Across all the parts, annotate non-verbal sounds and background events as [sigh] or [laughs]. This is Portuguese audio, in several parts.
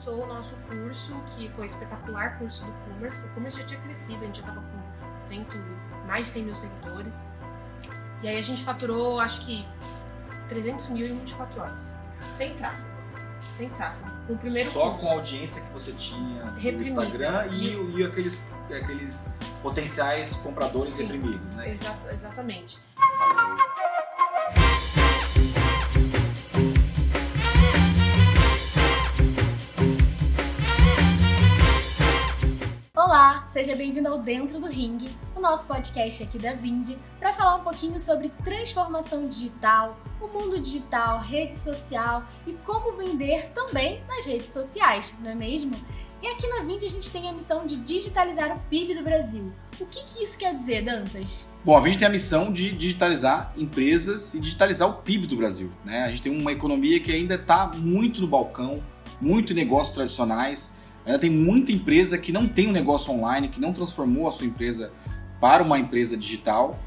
lançou o nosso curso, que foi espetacular curso do Commerce. O Commerce já tinha crescido, a gente já tava com cento, mais de 100 mil seguidores. E aí a gente faturou, acho que 300 mil em 24 horas. Sem tráfego. Sem tráfego. Com o primeiro Só curso. com a audiência que você tinha no Reprimida. Instagram e, e aqueles, aqueles potenciais compradores Sim. reprimidos, né? Exa- exatamente. Olá, seja bem-vindo ao Dentro do Ringue, o nosso podcast aqui da Vindi, para falar um pouquinho sobre transformação digital, o mundo digital, rede social e como vender também nas redes sociais, não é mesmo? E aqui na Vindi a gente tem a missão de digitalizar o PIB do Brasil. O que, que isso quer dizer, Dantas? Bom, a gente tem a missão de digitalizar empresas e digitalizar o PIB do Brasil. Né? A gente tem uma economia que ainda está muito no balcão, muito negócios tradicionais. Ainda tem muita empresa que não tem um negócio online, que não transformou a sua empresa para uma empresa digital.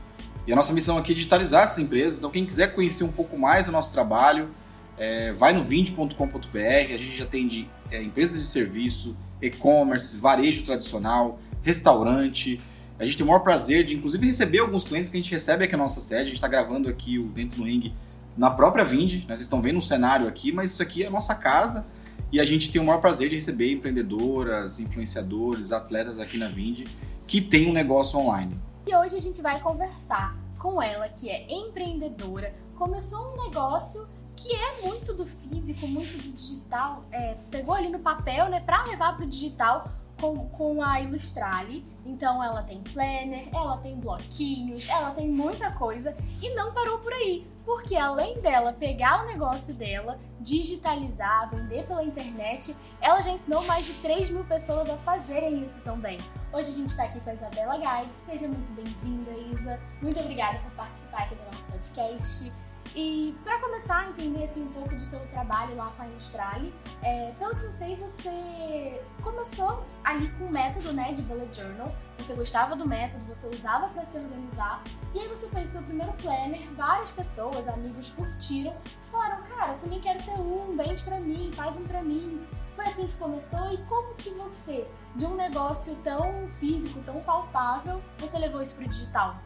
E a nossa missão aqui é digitalizar essas empresas. Então, quem quiser conhecer um pouco mais do nosso trabalho, é, vai no vind.com.br. A gente já atende é, empresas de serviço, e-commerce, varejo tradicional, restaurante. A gente tem o maior prazer de, inclusive, receber alguns clientes que a gente recebe aqui na nossa sede. A gente está gravando aqui o Dentro do Ring na própria Vind. Né? Vocês estão vendo um cenário aqui, mas isso aqui é a nossa casa. E a gente tem o maior prazer de receber empreendedoras, influenciadores, atletas aqui na Vind que tem um negócio online. E hoje a gente vai conversar com ela, que é empreendedora, começou um negócio que é muito do físico, muito do digital, é, pegou ali no papel, né, para levar para o digital com, com a Ilustrale. Então ela tem planner, ela tem bloquinhos, ela tem muita coisa e não parou por aí, porque além dela pegar o negócio dela, digitalizar, vender pela internet, ela já ensinou mais de 3 mil pessoas a fazerem isso também. Hoje a gente está aqui com a Isabela Guides. Seja muito bem-vinda, Isa. Muito obrigada por participar aqui do nosso podcast. E para começar a entender assim, um pouco do seu trabalho lá com a Ilustrale, é, pelo que eu sei, você começou ali com o método né, de Bullet Journal. Você gostava do método, você usava para se organizar. E aí você fez seu primeiro planner, várias pessoas, amigos curtiram, falaram, cara, também quero ter um, vende para mim, faz um para mim. Foi assim que começou e como que você, de um negócio tão físico, tão palpável, você levou isso pro digital?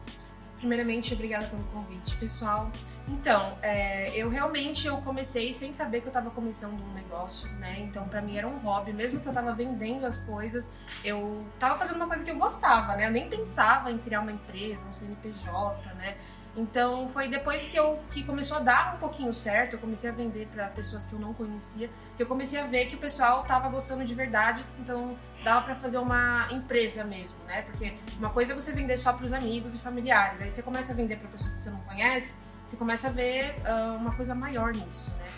Primeiramente, obrigada pelo convite, pessoal. Então, é, eu realmente eu comecei sem saber que eu estava começando um negócio, né? Então, para mim era um hobby, mesmo que eu estava vendendo as coisas, eu estava fazendo uma coisa que eu gostava, né? Eu nem pensava em criar uma empresa, um CNPJ, né? Então, foi depois que eu que começou a dar um pouquinho certo, eu comecei a vender para pessoas que eu não conhecia, que eu comecei a ver que o pessoal estava gostando de verdade, então dava para fazer uma empresa mesmo, né? Porque uma coisa é você vender só para os amigos e familiares, aí você começa a vender para pessoas que você não conhece, você começa a ver ah, uma coisa maior nisso, né?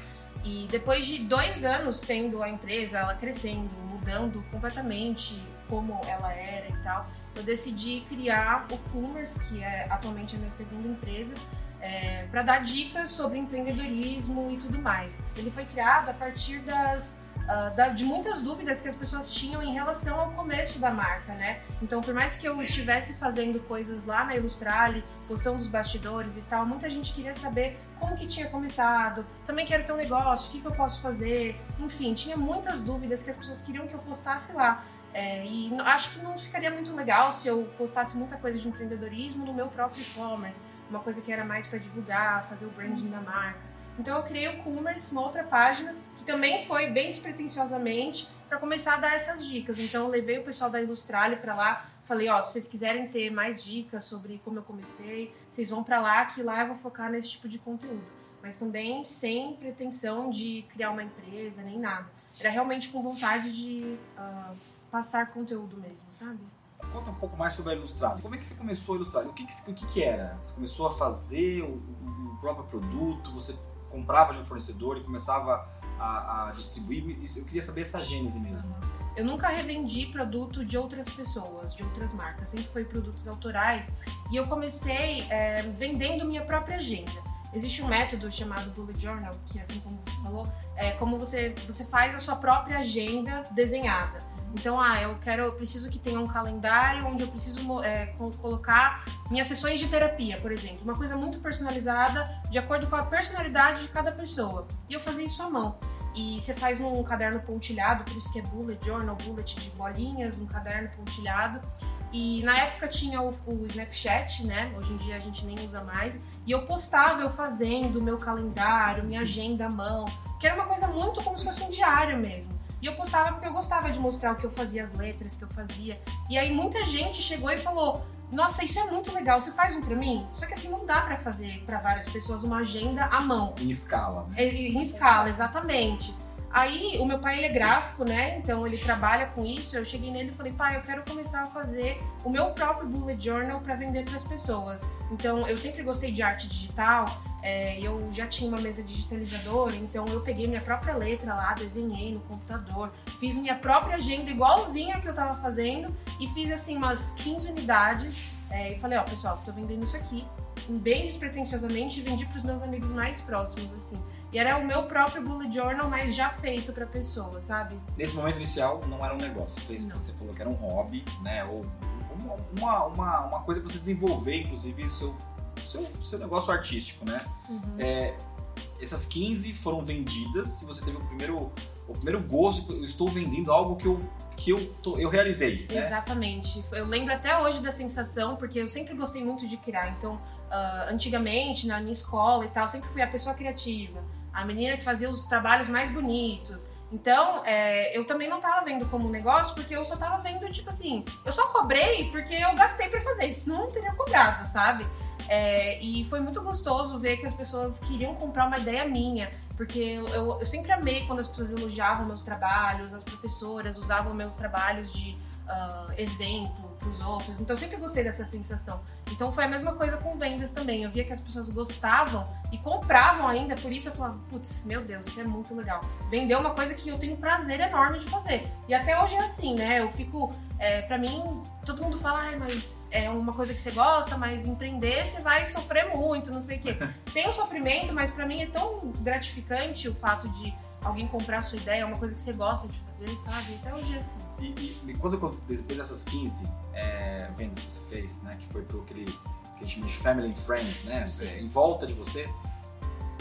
E depois de dois anos tendo a empresa, ela crescendo, mudando completamente como ela era e tal, eu decidi criar o Commerce, que é atualmente a minha segunda empresa, é, para dar dicas sobre empreendedorismo e tudo mais. Ele foi criado a partir das ah, da- de muitas dúvidas que as pessoas tinham em relação ao começo da marca, né? Então, por mais que eu estivesse fazendo coisas lá na Ilustrale, postando os bastidores e tal, muita gente queria saber como que tinha começado, também quero ter um negócio, o que, que eu posso fazer, enfim, tinha muitas dúvidas que as pessoas queriam que eu postasse lá. É, e acho que não ficaria muito legal se eu postasse muita coisa de empreendedorismo no meu próprio e-commerce, uma coisa que era mais para divulgar, fazer o branding da marca. Então eu criei o Commerce, uma outra página, que também foi bem despretensiosamente para começar a dar essas dicas. Então eu levei o pessoal da Ilustrale para lá, falei, ó, se vocês quiserem ter mais dicas sobre como eu comecei, vocês vão para lá, que lá eu vou focar nesse tipo de conteúdo. Mas também sem pretensão de criar uma empresa, nem nada. Era realmente com vontade de ah, passar conteúdo mesmo, sabe? Conta um pouco mais sobre a Ilustrale. Como é que você começou a Ilustrale? O que, que, o que, que era? Você começou a fazer o, o próprio produto? Você comprava de um fornecedor e começava a, a distribuir? Eu queria saber essa gênese mesmo. Eu nunca revendi produto de outras pessoas, de outras marcas. Sempre foi produtos autorais. E eu comecei é, vendendo minha própria agenda. Existe um método chamado Bullet Journal, que assim como você falou, é como você, você faz a sua própria agenda desenhada. Então, ah, eu quero, eu preciso que tenha um calendário onde eu preciso é, co- colocar minhas sessões de terapia, por exemplo. Uma coisa muito personalizada, de acordo com a personalidade de cada pessoa. E eu fazia isso à mão. E você faz num caderno pontilhado, por isso que é bullet journal, bullet de bolinhas, um caderno pontilhado. E na época tinha o, o, Snapchat, né? Hoje em dia a gente nem usa mais. E eu postava eu fazendo meu calendário, minha agenda à mão, que era uma coisa muito como se fosse um diário mesmo. E eu postava porque eu gostava de mostrar o que eu fazia, as letras que eu fazia. E aí muita gente chegou e falou: Nossa, isso é muito legal, você faz um pra mim? Só que assim, não dá para fazer para várias pessoas uma agenda à mão. Em escala, né? É, em escala, exatamente. Aí, o meu pai, ele é gráfico, né? Então, ele trabalha com isso. Eu cheguei nele e falei, pai, eu quero começar a fazer o meu próprio bullet journal para vender para as pessoas. Então, eu sempre gostei de arte digital. É, eu já tinha uma mesa digitalizadora, então eu peguei minha própria letra lá, desenhei no computador, fiz minha própria agenda igualzinha que eu tava fazendo e fiz assim umas 15 unidades. É, e falei, ó, pessoal, tô vendendo isso aqui, bem despretensiosamente, vendi para os meus amigos mais próximos, assim. E era o meu próprio bullet journal, mas já feito pra pessoa, sabe? Nesse momento inicial, não era um negócio. Você, você falou que era um hobby, né? Ou uma, uma, uma coisa pra você desenvolver, inclusive, o seu, seu, seu negócio artístico, né? Uhum. É, essas 15 foram vendidas e você teve o primeiro, o primeiro gosto, eu estou vendendo algo que eu que eu, tô, eu realizei. Né? Exatamente. Eu lembro até hoje da sensação, porque eu sempre gostei muito de criar. Então, uh, antigamente, na minha escola e tal, sempre fui a pessoa criativa a menina que fazia os trabalhos mais bonitos. Então, é, eu também não tava vendo como um negócio, porque eu só tava vendo, tipo assim, eu só cobrei porque eu gastei para fazer, senão eu não teria cobrado, sabe? É, e foi muito gostoso ver que as pessoas queriam comprar uma ideia minha, porque eu, eu, eu sempre amei quando as pessoas elogiavam meus trabalhos, as professoras usavam meus trabalhos de uh, exemplo para os outros. Então eu sempre gostei dessa sensação. Então foi a mesma coisa com vendas também. Eu via que as pessoas gostavam e compravam ainda, por isso eu falava, putz, meu Deus, isso é muito legal. Vender uma coisa que eu tenho prazer enorme de fazer. E até hoje é assim, né? Eu fico. É, para mim, todo mundo fala, ah, mas é uma coisa que você gosta, mas empreender você vai sofrer muito, não sei o quê. [laughs] Tem o sofrimento, mas para mim é tão gratificante o fato de alguém comprar a sua ideia, é uma coisa que você gosta de fazer, sabe? Até hoje é assim. E, e, quando, depois dessas 15 é, vendas que você fez, né, que foi pro aquele que a gente chama de Family and Friends, né, é, em volta de você,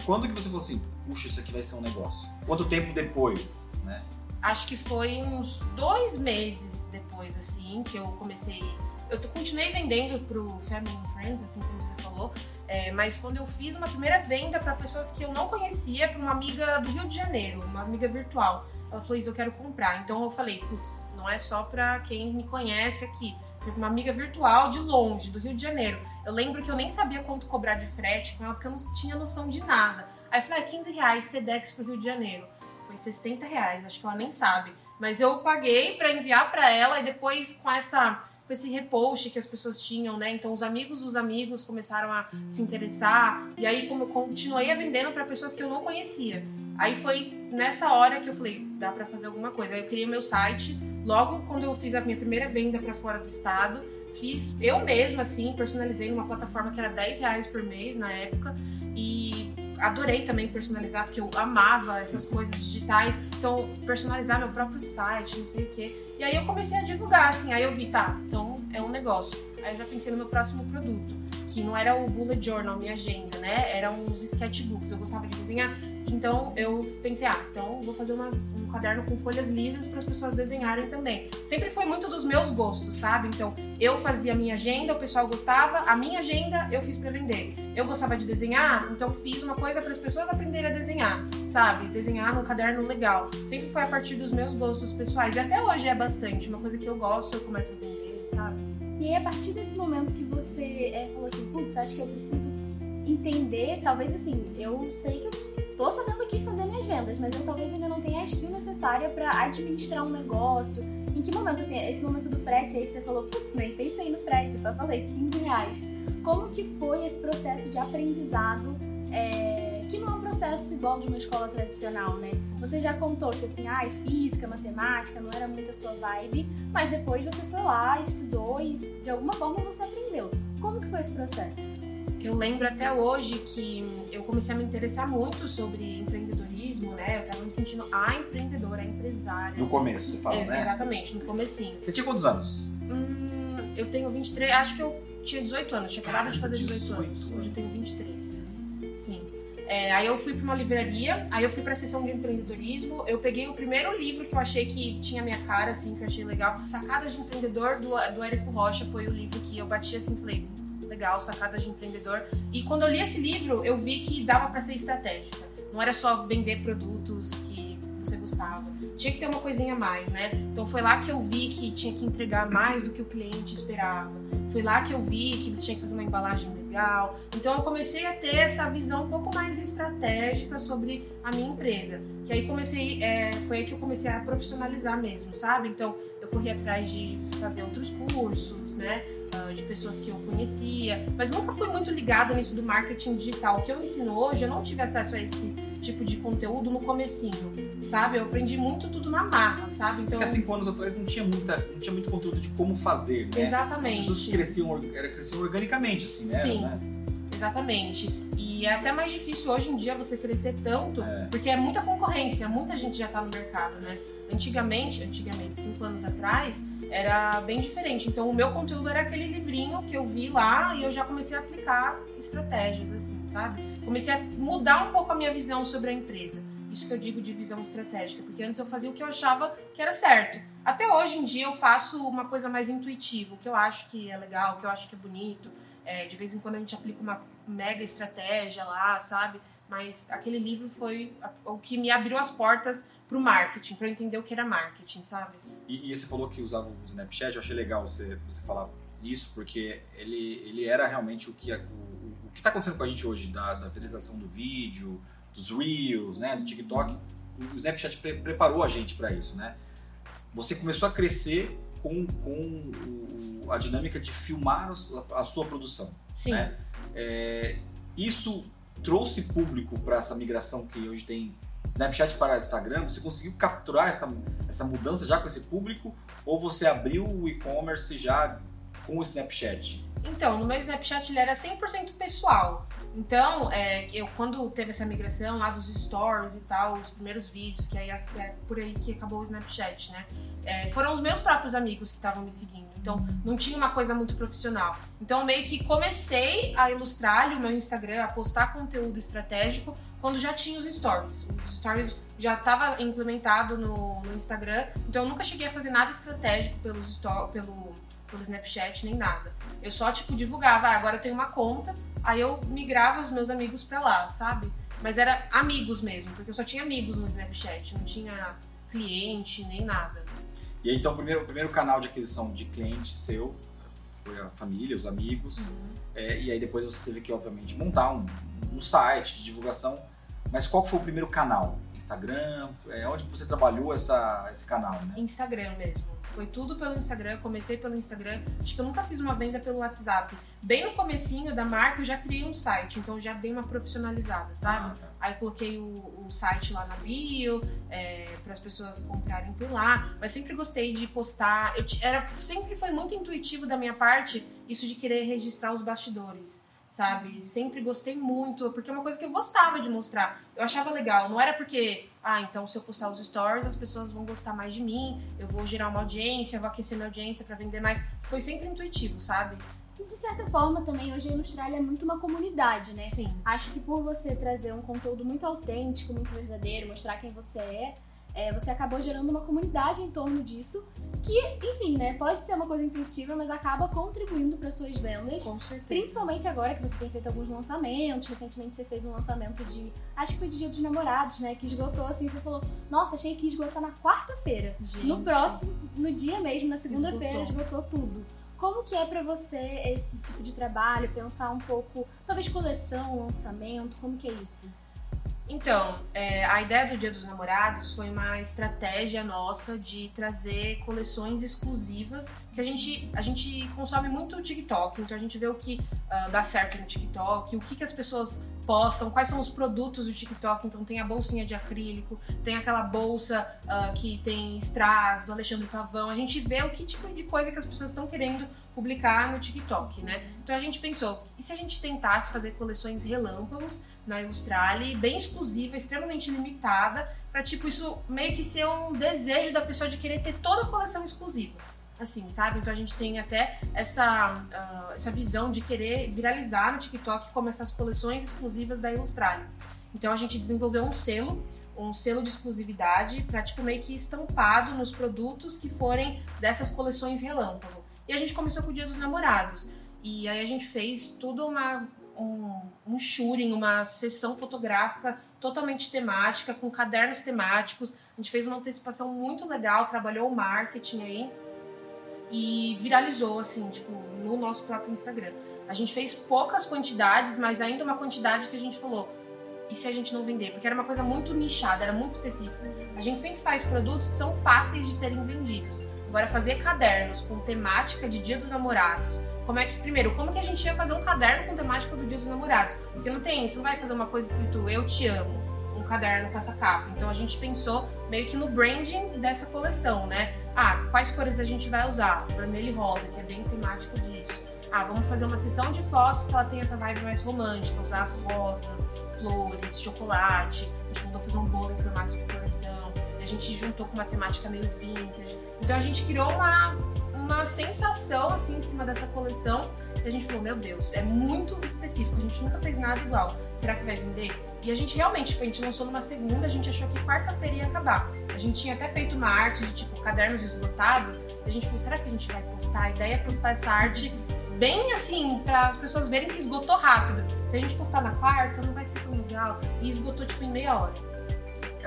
quando que você falou assim, puxa, isso aqui vai ser um negócio? Quanto tempo depois, né? Acho que foi uns dois meses depois, assim, que eu comecei eu continuei vendendo pro Family and Friends, assim como você falou, é, mas quando eu fiz uma primeira venda para pessoas que eu não conhecia, para uma amiga do Rio de Janeiro, uma amiga virtual, ela falou: Isso, eu quero comprar. Então eu falei: Putz, não é só para quem me conhece aqui. Foi uma amiga virtual de longe, do Rio de Janeiro. Eu lembro que eu nem sabia quanto cobrar de frete com ela, porque eu não tinha noção de nada. Aí eu falei: ah, 15 reais Sedex pro Rio de Janeiro. Foi 60 reais, acho que ela nem sabe. Mas eu paguei para enviar para ela e depois com essa com esse repost que as pessoas tinham, né? Então os amigos dos amigos começaram a se interessar e aí como eu continuei a vendendo para pessoas que eu não conhecia. Aí foi nessa hora que eu falei, dá para fazer alguma coisa. Aí eu criei meu site. Logo quando eu fiz a minha primeira venda para fora do estado, fiz eu mesma assim, personalizei numa plataforma que era 10 reais por mês na época e adorei também personalizar, porque eu amava essas coisas digitais. Então, personalizar meu próprio site, não sei o quê. E aí eu comecei a divulgar, assim. Aí eu vi, tá, então é um negócio. Aí eu já pensei no meu próximo produto, que não era o bullet journal, minha agenda, né? Eram uns sketchbooks. Eu gostava de desenhar então eu pensei, ah, então vou fazer umas, um caderno com folhas lisas para as pessoas desenharem também. Sempre foi muito dos meus gostos, sabe? Então eu fazia a minha agenda, o pessoal gostava, a minha agenda eu fiz para vender. Eu gostava de desenhar, então fiz uma coisa para as pessoas aprenderem a desenhar, sabe? Desenhar num caderno legal. Sempre foi a partir dos meus gostos pessoais e até hoje é bastante. Uma coisa que eu gosto, eu começo a vender, sabe? E aí, a partir desse momento que você é, falou assim, putz, acho que eu preciso entender, talvez assim, eu sei que eu tô sabendo aqui fazer minhas vendas, mas eu talvez ainda não tenha a skill necessária para administrar um negócio. Em que momento, assim, esse momento do frete aí que você falou, putz, nem pensei no frete, só falei 15 reais. Como que foi esse processo de aprendizado, é, que não é um processo igual de uma escola tradicional, né? Você já contou que, assim, ai, ah, física, matemática, não era muito a sua vibe, mas depois você foi lá, estudou e de alguma forma você aprendeu. Como que foi esse processo? eu lembro até hoje que eu comecei a me interessar muito sobre empreendedorismo, né? Eu tava me sentindo a empreendedora, a empresária. No assim. começo, você fala, é, né? Exatamente, no comecinho. Você tinha quantos anos? Hum, eu tenho 23, acho que eu tinha 18 anos, tinha acabado de fazer 18, 18 anos. Hoje eu tenho 23. Sim. É, aí eu fui para uma livraria, aí eu fui para a sessão de empreendedorismo. Eu peguei o primeiro livro que eu achei que tinha minha cara, assim, que eu achei legal. Sacadas de Empreendedor do, do Érico Rocha foi o livro que eu bati assim, falei, legal, Sacadas de Empreendedor. E quando eu li esse livro, eu vi que dava para ser estratégica. Não era só vender produtos que você gostava. Tinha que ter uma coisinha a mais, né? Então foi lá que eu vi que tinha que entregar mais do que o cliente esperava. Foi lá que eu vi que você tinha que fazer uma embalagem legal. Então eu comecei a ter essa visão um pouco mais estratégica sobre a minha empresa. Que aí comecei, é, foi aí que eu comecei a profissionalizar mesmo, sabe? Então eu corri atrás de fazer outros cursos, né? Uh, de pessoas que eu conhecia, mas nunca fui muito ligada nisso do marketing digital. O que eu ensino hoje, eu não tive acesso a esse tipo de conteúdo no comecinho, sabe? Eu aprendi muito tudo na marra, sabe? Então, há cinco anos atrás não tinha, muita, não tinha muito conteúdo de como fazer, né? Exatamente. As pessoas cresciam, cresciam organicamente, assim, né? Sim. Né? Exatamente. E é até mais difícil hoje em dia você crescer tanto, é. porque é muita concorrência, muita gente já está no mercado, né? Antigamente, antigamente, cinco anos atrás, era bem diferente. Então, o meu conteúdo era aquele livrinho que eu vi lá e eu já comecei a aplicar estratégias, assim, sabe? Comecei a mudar um pouco a minha visão sobre a empresa. Isso que eu digo de visão estratégica, porque antes eu fazia o que eu achava que era certo. Até hoje em dia eu faço uma coisa mais intuitiva, o que eu acho que é legal, o que eu acho que é bonito. É, de vez em quando a gente aplica uma mega estratégia lá, sabe? Mas aquele livro foi o que me abriu as portas para o marketing, para entender o que era marketing, sabe? E, e, você falou que usava o Snapchat, eu achei legal você, você falar isso, porque ele, ele era realmente o que, o que está acontecendo com a gente hoje, da, da viralização do vídeo, dos Reels, né, do TikTok. O Snapchat pre preparou a gente para isso, né? Você começou a crescer com, com o, a dinâmica de filmar a sua produção. Sim. Né? É, isso trouxe público para essa migração que hoje tem Snapchat para Instagram? Você conseguiu capturar essa, essa mudança já com esse público? Ou você abriu o e-commerce já com o Snapchat? Então, no meu Snapchat ele era 100% pessoal. Então, é, eu quando teve essa migração lá dos stories e tal, os primeiros vídeos, que aí é, por aí que acabou o Snapchat, né? É, foram os meus próprios amigos que estavam me seguindo. Então, não tinha uma coisa muito profissional. Então, meio que comecei a ilustrar o meu Instagram, a postar conteúdo estratégico, quando já tinha os stories. Os stories já estava implementado no, no, Instagram, então eu nunca cheguei a fazer nada estratégico pelos pelo, pelo Snapchat, nem nada. Eu só, tipo, divulgava, ah, agora eu tenho uma conta, aí eu migrava os meus amigos pra lá, sabe? Mas era amigos mesmo, porque eu só tinha amigos no Snapchat, não tinha cliente nem nada. E aí, então, o primeiro, o primeiro canal de aquisição de cliente seu foi a família, os amigos. Uhum. É, e aí depois você teve que, obviamente, montar um, um site de divulgação. Mas qual foi o primeiro canal? Instagram? É, onde você trabalhou essa, esse canal, né? Instagram mesmo. Foi tudo pelo Instagram, comecei pelo Instagram. Acho que eu nunca fiz uma venda pelo WhatsApp. Bem no comecinho da marca eu já criei um site, então já dei uma profissionalizada, sabe? Ah, tá. Aí coloquei o, o, site lá na bio, é, para as pessoas comprarem por lá. Mas sempre gostei de postar. Eu, era, sempre foi muito intuitivo da minha parte isso de querer registrar os bastidores sabe? Sempre gostei muito, porque é uma coisa que eu gostava de mostrar. Eu achava legal, não era porque, ah, então se eu postar os stories, as pessoas vão gostar mais de mim, eu vou gerar uma audiência, vou aquecer minha audiência para vender mais. Foi sempre intuitivo, sabe? De certa forma, também, hoje a Ilustralha é muito uma comunidade, né? Sim. Acho que por você trazer um conteúdo muito autêntico, muito verdadeiro, mostrar quem você é, é, você acabou gerando uma comunidade em torno disso, que, enfim, né, pode ser uma coisa intuitiva, mas acaba contribuindo para suas vendas. Com certeza. Principalmente agora que você tem feito alguns lançamentos. Recentemente você fez um lançamento de, acho que foi de Dia dos Namorados, né, que esgotou assim, você falou, nossa, achei que ia esgotar na quarta-feira. No próximo, no dia mesmo, na segunda-feira, esgotou. esgotou tudo. Como que é para você esse tipo de trabalho, pensar um pouco, talvez coleção, lançamento, como que é isso? Então, é, a ideia do Dia dos Namorados foi uma estratégia nossa de trazer coleções exclusivas que a gente, a gente consome muito o TikTok, então a gente vê o que uh, dá certo no TikTok, o que, que as pessoas postam, quais são os produtos do TikTok. Então tem a bolsinha de acrílico, tem aquela bolsa uh, que tem strass do Alexandre Pavão. A gente vê o que tipo de coisa que as pessoas estão querendo publicar no TikTok, né? Então a gente pensou, e se a gente tentasse fazer coleções relâmpagos na Ilustrale, bem exclusiva, extremamente limitada, para tipo isso meio que ser um desejo da pessoa de querer ter toda a coleção exclusiva. Assim, sabe? Então a gente tem até essa, uh, essa visão de querer viralizar no TikTok como essas coleções exclusivas da Ilustrale. Então a gente desenvolveu um selo, um selo de exclusividade para tipo meio que estampado nos produtos que forem dessas coleções relâmpago. E a gente começou com o Dia dos Namorados. E aí a gente fez tudo uma um, um shooting, uma sessão fotográfica totalmente temática, com cadernos temáticos. A gente fez uma antecipação muito legal, trabalhou o marketing aí e viralizou, assim, tipo, no nosso próprio Instagram. A gente fez poucas quantidades, mas ainda uma quantidade que a gente falou. E se a gente não vender? Porque era uma coisa muito nichada, era muito específica. A gente sempre faz produtos que são fáceis de serem vendidos. Agora, fazer cadernos com temática de Dia dos Namorados. Como é que, primeiro, como que a gente ia fazer um caderno com temática do Dia dos Namorados? Porque não tem, você não vai fazer uma coisa escrito Eu Te Amo, um caderno com essa capa. Então a gente pensou meio que no branding dessa coleção, né? Ah, quais cores a gente vai usar? Vermelho e rosa, que é bem temático disso. Ah, vamos fazer uma sessão de fotos que ela tem essa vibe mais romântica, usar as rosas, flores, chocolate. A gente mandou fazer um bolo em formato de coração. E a gente juntou com uma temática meio vintage. Então a gente criou uma, uma sensação assim em cima dessa coleção. E a gente falou, meu Deus, é muito específico, a gente nunca fez nada igual. Será que vai vender? E a gente realmente, tipo, a gente lançou numa segunda, a gente achou que quarta-feira ia acabar. A gente tinha até feito uma arte de tipo cadernos esgotados. A gente falou, será que a gente vai postar? A ideia é postar essa arte bem assim, para as pessoas verem que esgotou rápido. Se a gente postar na quarta, não vai ser tão legal. E esgotou tipo em meia hora.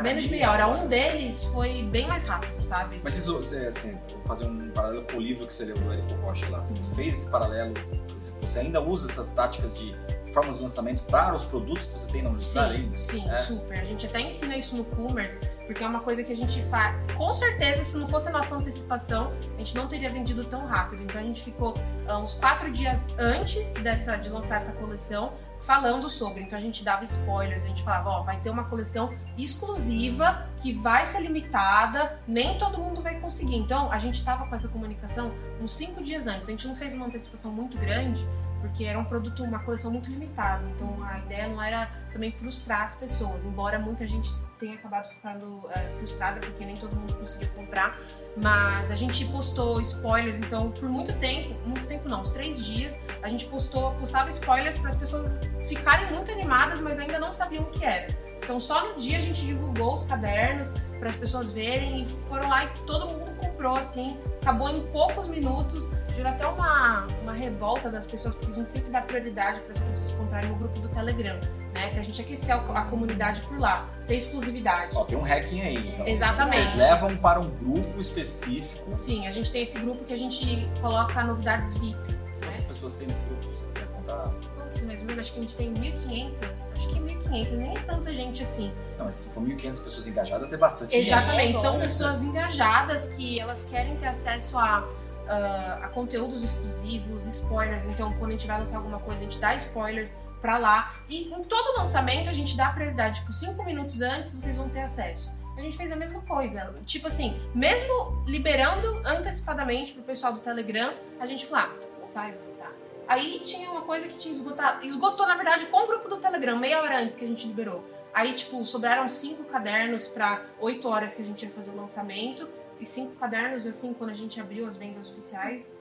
Menos de meia hora. Um deles foi bem mais rápido, sabe? Mas você, assim, vou fazer um paralelo com o livro que você leu do Érico Rocha lá. Você fez esse paralelo? Você ainda usa essas táticas de forma de lançamento para os produtos que você tem na universidade sim, ainda? Sim, é? super. A gente até ensina isso no Commerce, porque é uma coisa que a gente faz. Com certeza, se não fosse a nossa antecipação, a gente não teria vendido tão rápido. Então a gente ficou uh, uns quatro dias antes dessa, de lançar essa coleção falando sobre. Então a gente dava spoilers, a gente falava, ó, vai ter uma coleção exclusiva que vai ser limitada, nem todo mundo vai conseguir. Então a gente tava com essa comunicação uns cinco dias antes. A gente não fez uma antecipação muito grande, porque era um produto, uma coleção muito limitada. Então a ideia não era também frustrar as pessoas, embora muita gente tenha acabado ficando é, frustrada porque nem todo mundo conseguiu comprar. Mas a gente postou spoilers, então por muito tempo, muito tempo não, uns três dias, a gente postou, postava spoilers para as pessoas ficarem muito animadas, mas ainda não sabiam o que era. Então só no dia a gente divulgou os cadernos para as pessoas verem e foram lá e todo mundo comprou assim. Acabou em poucos minutos, gerou até uma, uma revolta das pessoas, porque a gente sempre dá prioridade para as pessoas comprarem no grupo do Telegram, né? Pra gente aquecer a, comunidade por lá, ter exclusividade. Ó, tem um hacking aí. Então Exatamente. Vocês levam para um grupo específico. Sim, a gente tem esse grupo que a gente coloca novidades VIP. Quantas pessoas tem nesse grupo? Você quer contar? Quantos mais ou menos? Acho que a gente tem 1.500. Acho que 1.500, nem é tanta gente assim. Não, mas se for 1.500 pessoas engajadas, é bastante Exatamente, É são pessoas engajadas que elas querem ter acesso a, ah, a conteúdos exclusivos, spoilers. Então, quando a gente vai lançar alguma coisa, a gente dá spoilers pra lá. E em todo lançamento, a gente dá prioridade. Tipo, cinco minutos antes, vocês vão ter acesso. A gente fez a mesma coisa. Tipo assim, mesmo liberando antecipadamente pro pessoal do Telegram, a gente falou, ah, não vai esgotar. Aí tinha uma coisa que tinha esgotado. Esgotou, na verdade, com o grupo do Telegram, meia hora antes que a gente liberou. Aí, tipo, sobraram cinco cadernos para oito horas que a gente ia fazer o lançamento. E cinco cadernos, assim, quando a gente abriu as vendas oficiais,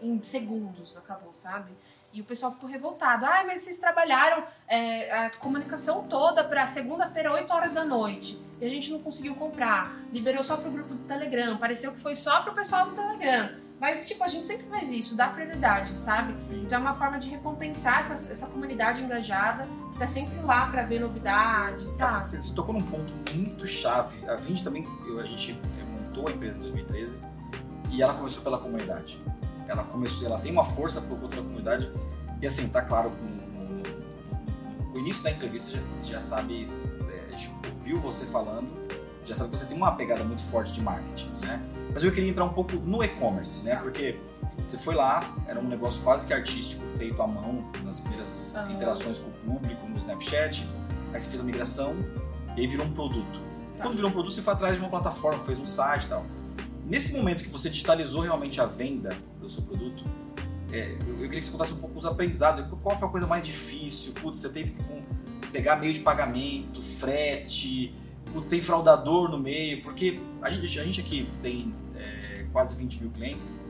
em segundos acabou, sabe? E o pessoal ficou revoltado. Ai, mas vocês trabalharam é, a comunicação toda para segunda-feira, 8 horas da noite. E a gente não conseguiu comprar. Liberou só pro grupo do Telegram. Pareceu que foi só pro pessoal do Telegram. Mas, tipo, a gente sempre faz isso, dá prioridade, sabe? Sim. Então é uma forma de recompensar essa, essa comunidade engajada, que tá sempre lá pra ver novidades, sabe? Você, você tocou num ponto muito chave. A Vind também, eu- a gente montou a empresa em 2013 e ela começou pela comunidade. Ela começou, ela tem uma força por conta da comunidade e assim, tá claro, no, no- início da entrevista já, já sabe, a gente ouviu você falando, já sabe que você tem uma pegada muito forte de marketing, né? Mas eu queria entrar um pouco no e-commerce, né? Porque você foi lá, era um negócio quase que artístico, feito à mão, nas primeiras interações com o público, no Snapchat. Aí você fez a migração e aí virou um produto. Tá. Quando virou um produto, você foi atrás de uma plataforma, fez um site e tal. Nesse momento que você digitalizou realmente a venda do seu produto, é, eu, eu queria que você contasse um pouco os aprendizados. Qual foi a coisa mais difícil? Putz, você teve que pegar meio de pagamento, frete, putz, tem fraudador no meio, porque a gente, a gente aqui tem é, quase 20 mil clientes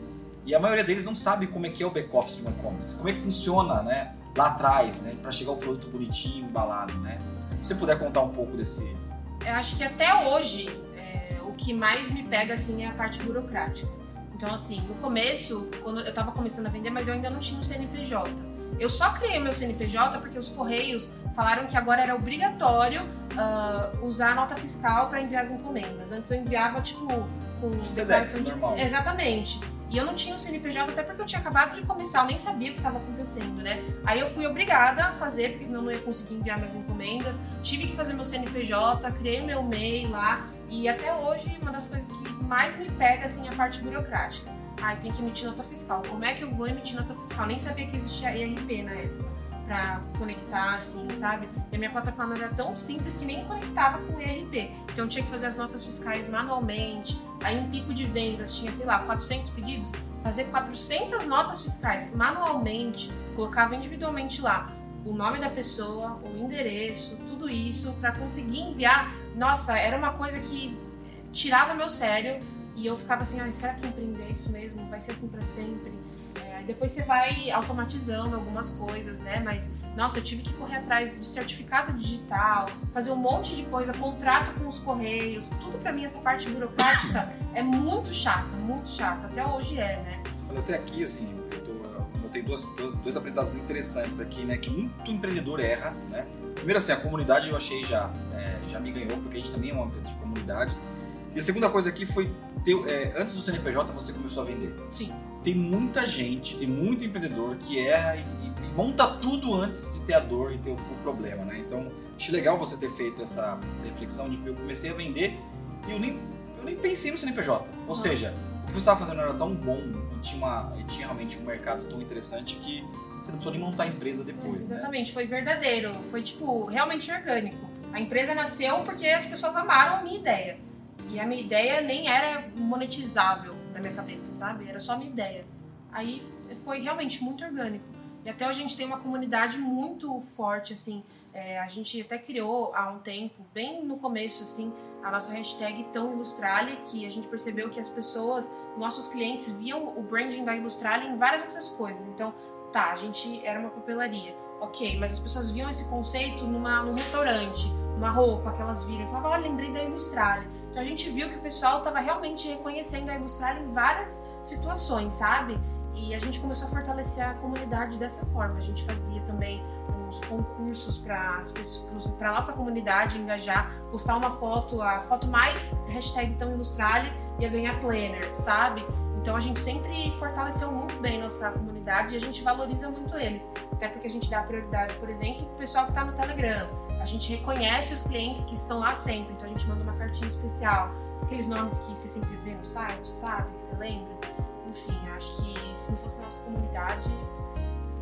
e a maioria deles não sabe como é que é o back-office de um e-commerce, como é que funciona, né? Lá atrás, né? Para chegar o produto bonitinho, embalado, né? Se você puder contar um pouco desse. Eu acho que até hoje o que mais me pega assim é a parte burocrática. Então, assim, no começo, quando eu tava começando a vender, mas eu ainda não tinha um CNPJ. Eu só criei meu CNPJ porque os Correios falaram que agora era obrigatório uh, usar a nota fiscal para enviar as encomendas. Antes eu enviava, tipo, com Sedex, normal. Exatamente. E eu não tinha um CNPJ até porque eu tinha acabado de começar, eu nem sabia o que estava acontecendo, né? Aí eu fui obrigada a fazer, porque senão não ia conseguir enviar minhas encomendas. Tive que fazer meu CNPJ, criei meu MEI lá. E até hoje, uma das coisas que mais me pega, assim, é a parte burocrática. Ai, tem que emitir nota fiscal. Como é que eu vou emitir nota fiscal? Nem sabia que existia ERP na época para conectar, assim, sabe? E a minha plataforma era tão simples que nem conectava com o ERP. Então eu tinha que fazer as notas fiscais manualmente. Aí um pico de vendas tinha, sei lá, 400 pedidos. Fazer 400 notas fiscais manualmente, colocava individualmente lá o nome da pessoa, o endereço, tudo isso para conseguir enviar. Nossa, era uma coisa que tirava meu sério e eu ficava assim, ah, será que empreender é isso mesmo? Vai ser assim para sempre? depois você vai automatizando algumas coisas, né? Mas, nossa, eu tive que correr atrás de certificado digital, fazer um monte de coisa, contrato com os correios, tudo para mim essa parte burocrática é muito chata, muito chata. Até hoje é, né? Até aqui, assim, eu, tô, eu notei duas, duas, dois aprendizados interessantes aqui, né? Que muito empreendedor erra, né? Primeiro, assim, a comunidade eu achei já, já me ganhou, porque a gente também é uma empresa de comunidade. E a segunda coisa aqui foi, ter, é, antes do CNPJ, você começou a vender. Sim tem muita gente, tem muito empreendedor que erra e, e, monta tudo antes de ter a dor e ter o, o, problema, né? Então, achei legal você ter feito essa, essa, reflexão de que eu comecei a vender e eu nem, eu nem pensei no CNPJ. Ou seja, o que você estava fazendo era tão bom e tinha, uma, e tinha realmente um mercado tão interessante que você não precisou nem montar a empresa depois, é, Exatamente, né? foi verdadeiro, foi tipo, realmente orgânico. A empresa nasceu porque as pessoas amaram a minha ideia. E a minha ideia nem era monetizável na minha cabeça, sabe? Era só minha ideia. Aí foi realmente muito orgânico. E até hoje a gente tem uma comunidade muito forte, assim. É, a gente até criou há um tempo, bem no começo, assim, a nossa hashtag Tão Ilustralia, que a gente percebeu que as pessoas, nossos clientes, viam o branding da Ilustralia em várias outras coisas. Então, tá, a gente era uma papelaria, ok, mas as pessoas viam esse conceito numa, num restaurante, uma roupa que elas viram e falavam, olha, lembrei da Ilustralia. Então a gente viu que o pessoal estava realmente reconhecendo a Ilustralia em várias situações, sabe? E a gente começou a fortalecer a comunidade dessa forma. A gente fazia também uns concursos para a nossa comunidade engajar, postar uma foto, a foto mais hashtag tão Ilustrale ia ganhar planner, sabe? Então a gente sempre fortaleceu muito bem nossa comunidade e a gente valoriza muito eles. Até porque a gente dá prioridade, por exemplo, para o pessoal que está no Telegram a gente reconhece os clientes que estão lá sempre, então a gente manda uma cartinha especial. Aqueles nomes que você sempre vê no site, sabe? Que você lembra. Enfim, acho que se não fosse nossa comunidade.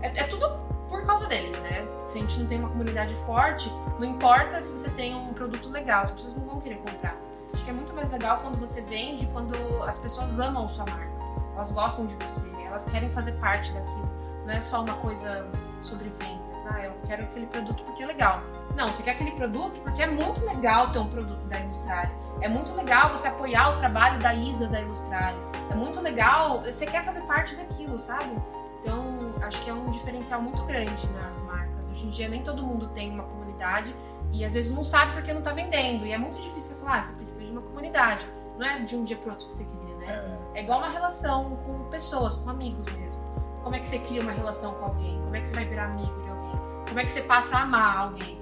É, é tudo por causa deles, né? Se a gente não tem uma comunidade forte, não importa se você tem um produto legal, as pessoas não vão querer comprar. Acho que é muito mais legal quando você vende, quando as pessoas amam sua marca. Elas gostam de você, elas querem fazer parte daquilo. Não é só uma coisa sobre vendas. Ah, eu quero aquele produto porque é legal. Não, você quer aquele produto porque é muito legal ter um produto da Ilustrale. É muito legal você apoiar o trabalho da Isa da Ilustrale. É muito legal, você quer fazer parte daquilo, sabe? Então, acho que é um diferencial muito grande nas marcas. Hoje em dia, nem todo mundo tem uma comunidade e às vezes não sabe porque não está vendendo. E é muito difícil você falar, ah, você precisa de uma comunidade. Não é de um dia para outro que você cria, né? É. é igual uma relação com pessoas, com amigos mesmo. Como é que você cria uma relação com alguém? Como é que você vai virar amigo de alguém? Como é que você passa a amar alguém?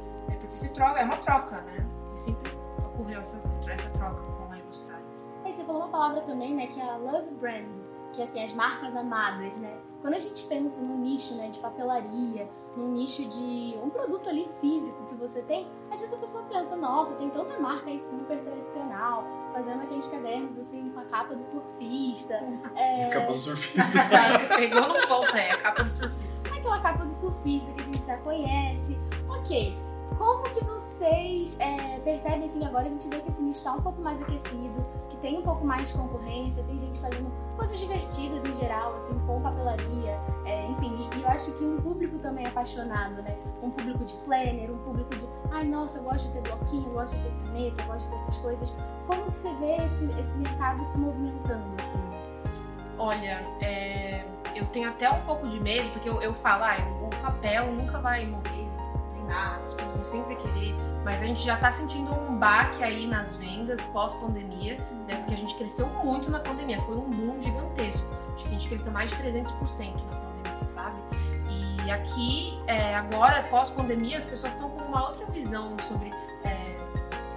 Que se troca, é uma troca, né? E sempre ocorreu essa, essa troca com a Ilustrada. E você falou uma palavra também, né, que é a love brand, que é assim, as marcas amadas, né? Quando a gente pensa no nicho, né, de papelaria, no nicho de um produto ali físico que você tem, às vezes a pessoa pensa, nossa, tem tanta marca aí super tradicional, fazendo aqueles cadernos assim com a capa do surfista. [laughs] É... Capa do surfista. [laughs] Você pegou no ponto, é, a capa do surfista. Aquela capa do surfista que a gente já conhece. Ok, como que vocês é, percebem, assim, agora a gente vê que esse nicho está um pouco mais aquecido, que tem um pouco mais de concorrência, tem gente fazendo coisas divertidas em geral, assim, com papelaria, é, enfim, e, e, eu acho que um público também apaixonado, né? Um público de planner, um público de, ai, nossa, eu gosto de ter bloquinho, eu gosto de ter caneta, eu gosto de ter essas coisas. Como que você vê esse, esse mercado se movimentando, assim? Olha, é, eu tenho até um pouco de medo, porque eu, eu falo, ah, o papel nunca vai morrer as pessoas vão sempre querer, mas a gente já tá sentindo um baque aí nas vendas pós-pandemia, né? Porque a gente cresceu muito na pandemia, foi um boom gigantesco. Acho que a gente cresceu mais de 300% na pandemia, sabe? E aqui, é, agora, pós-pandemia, as pessoas estão com uma outra visão sobre é,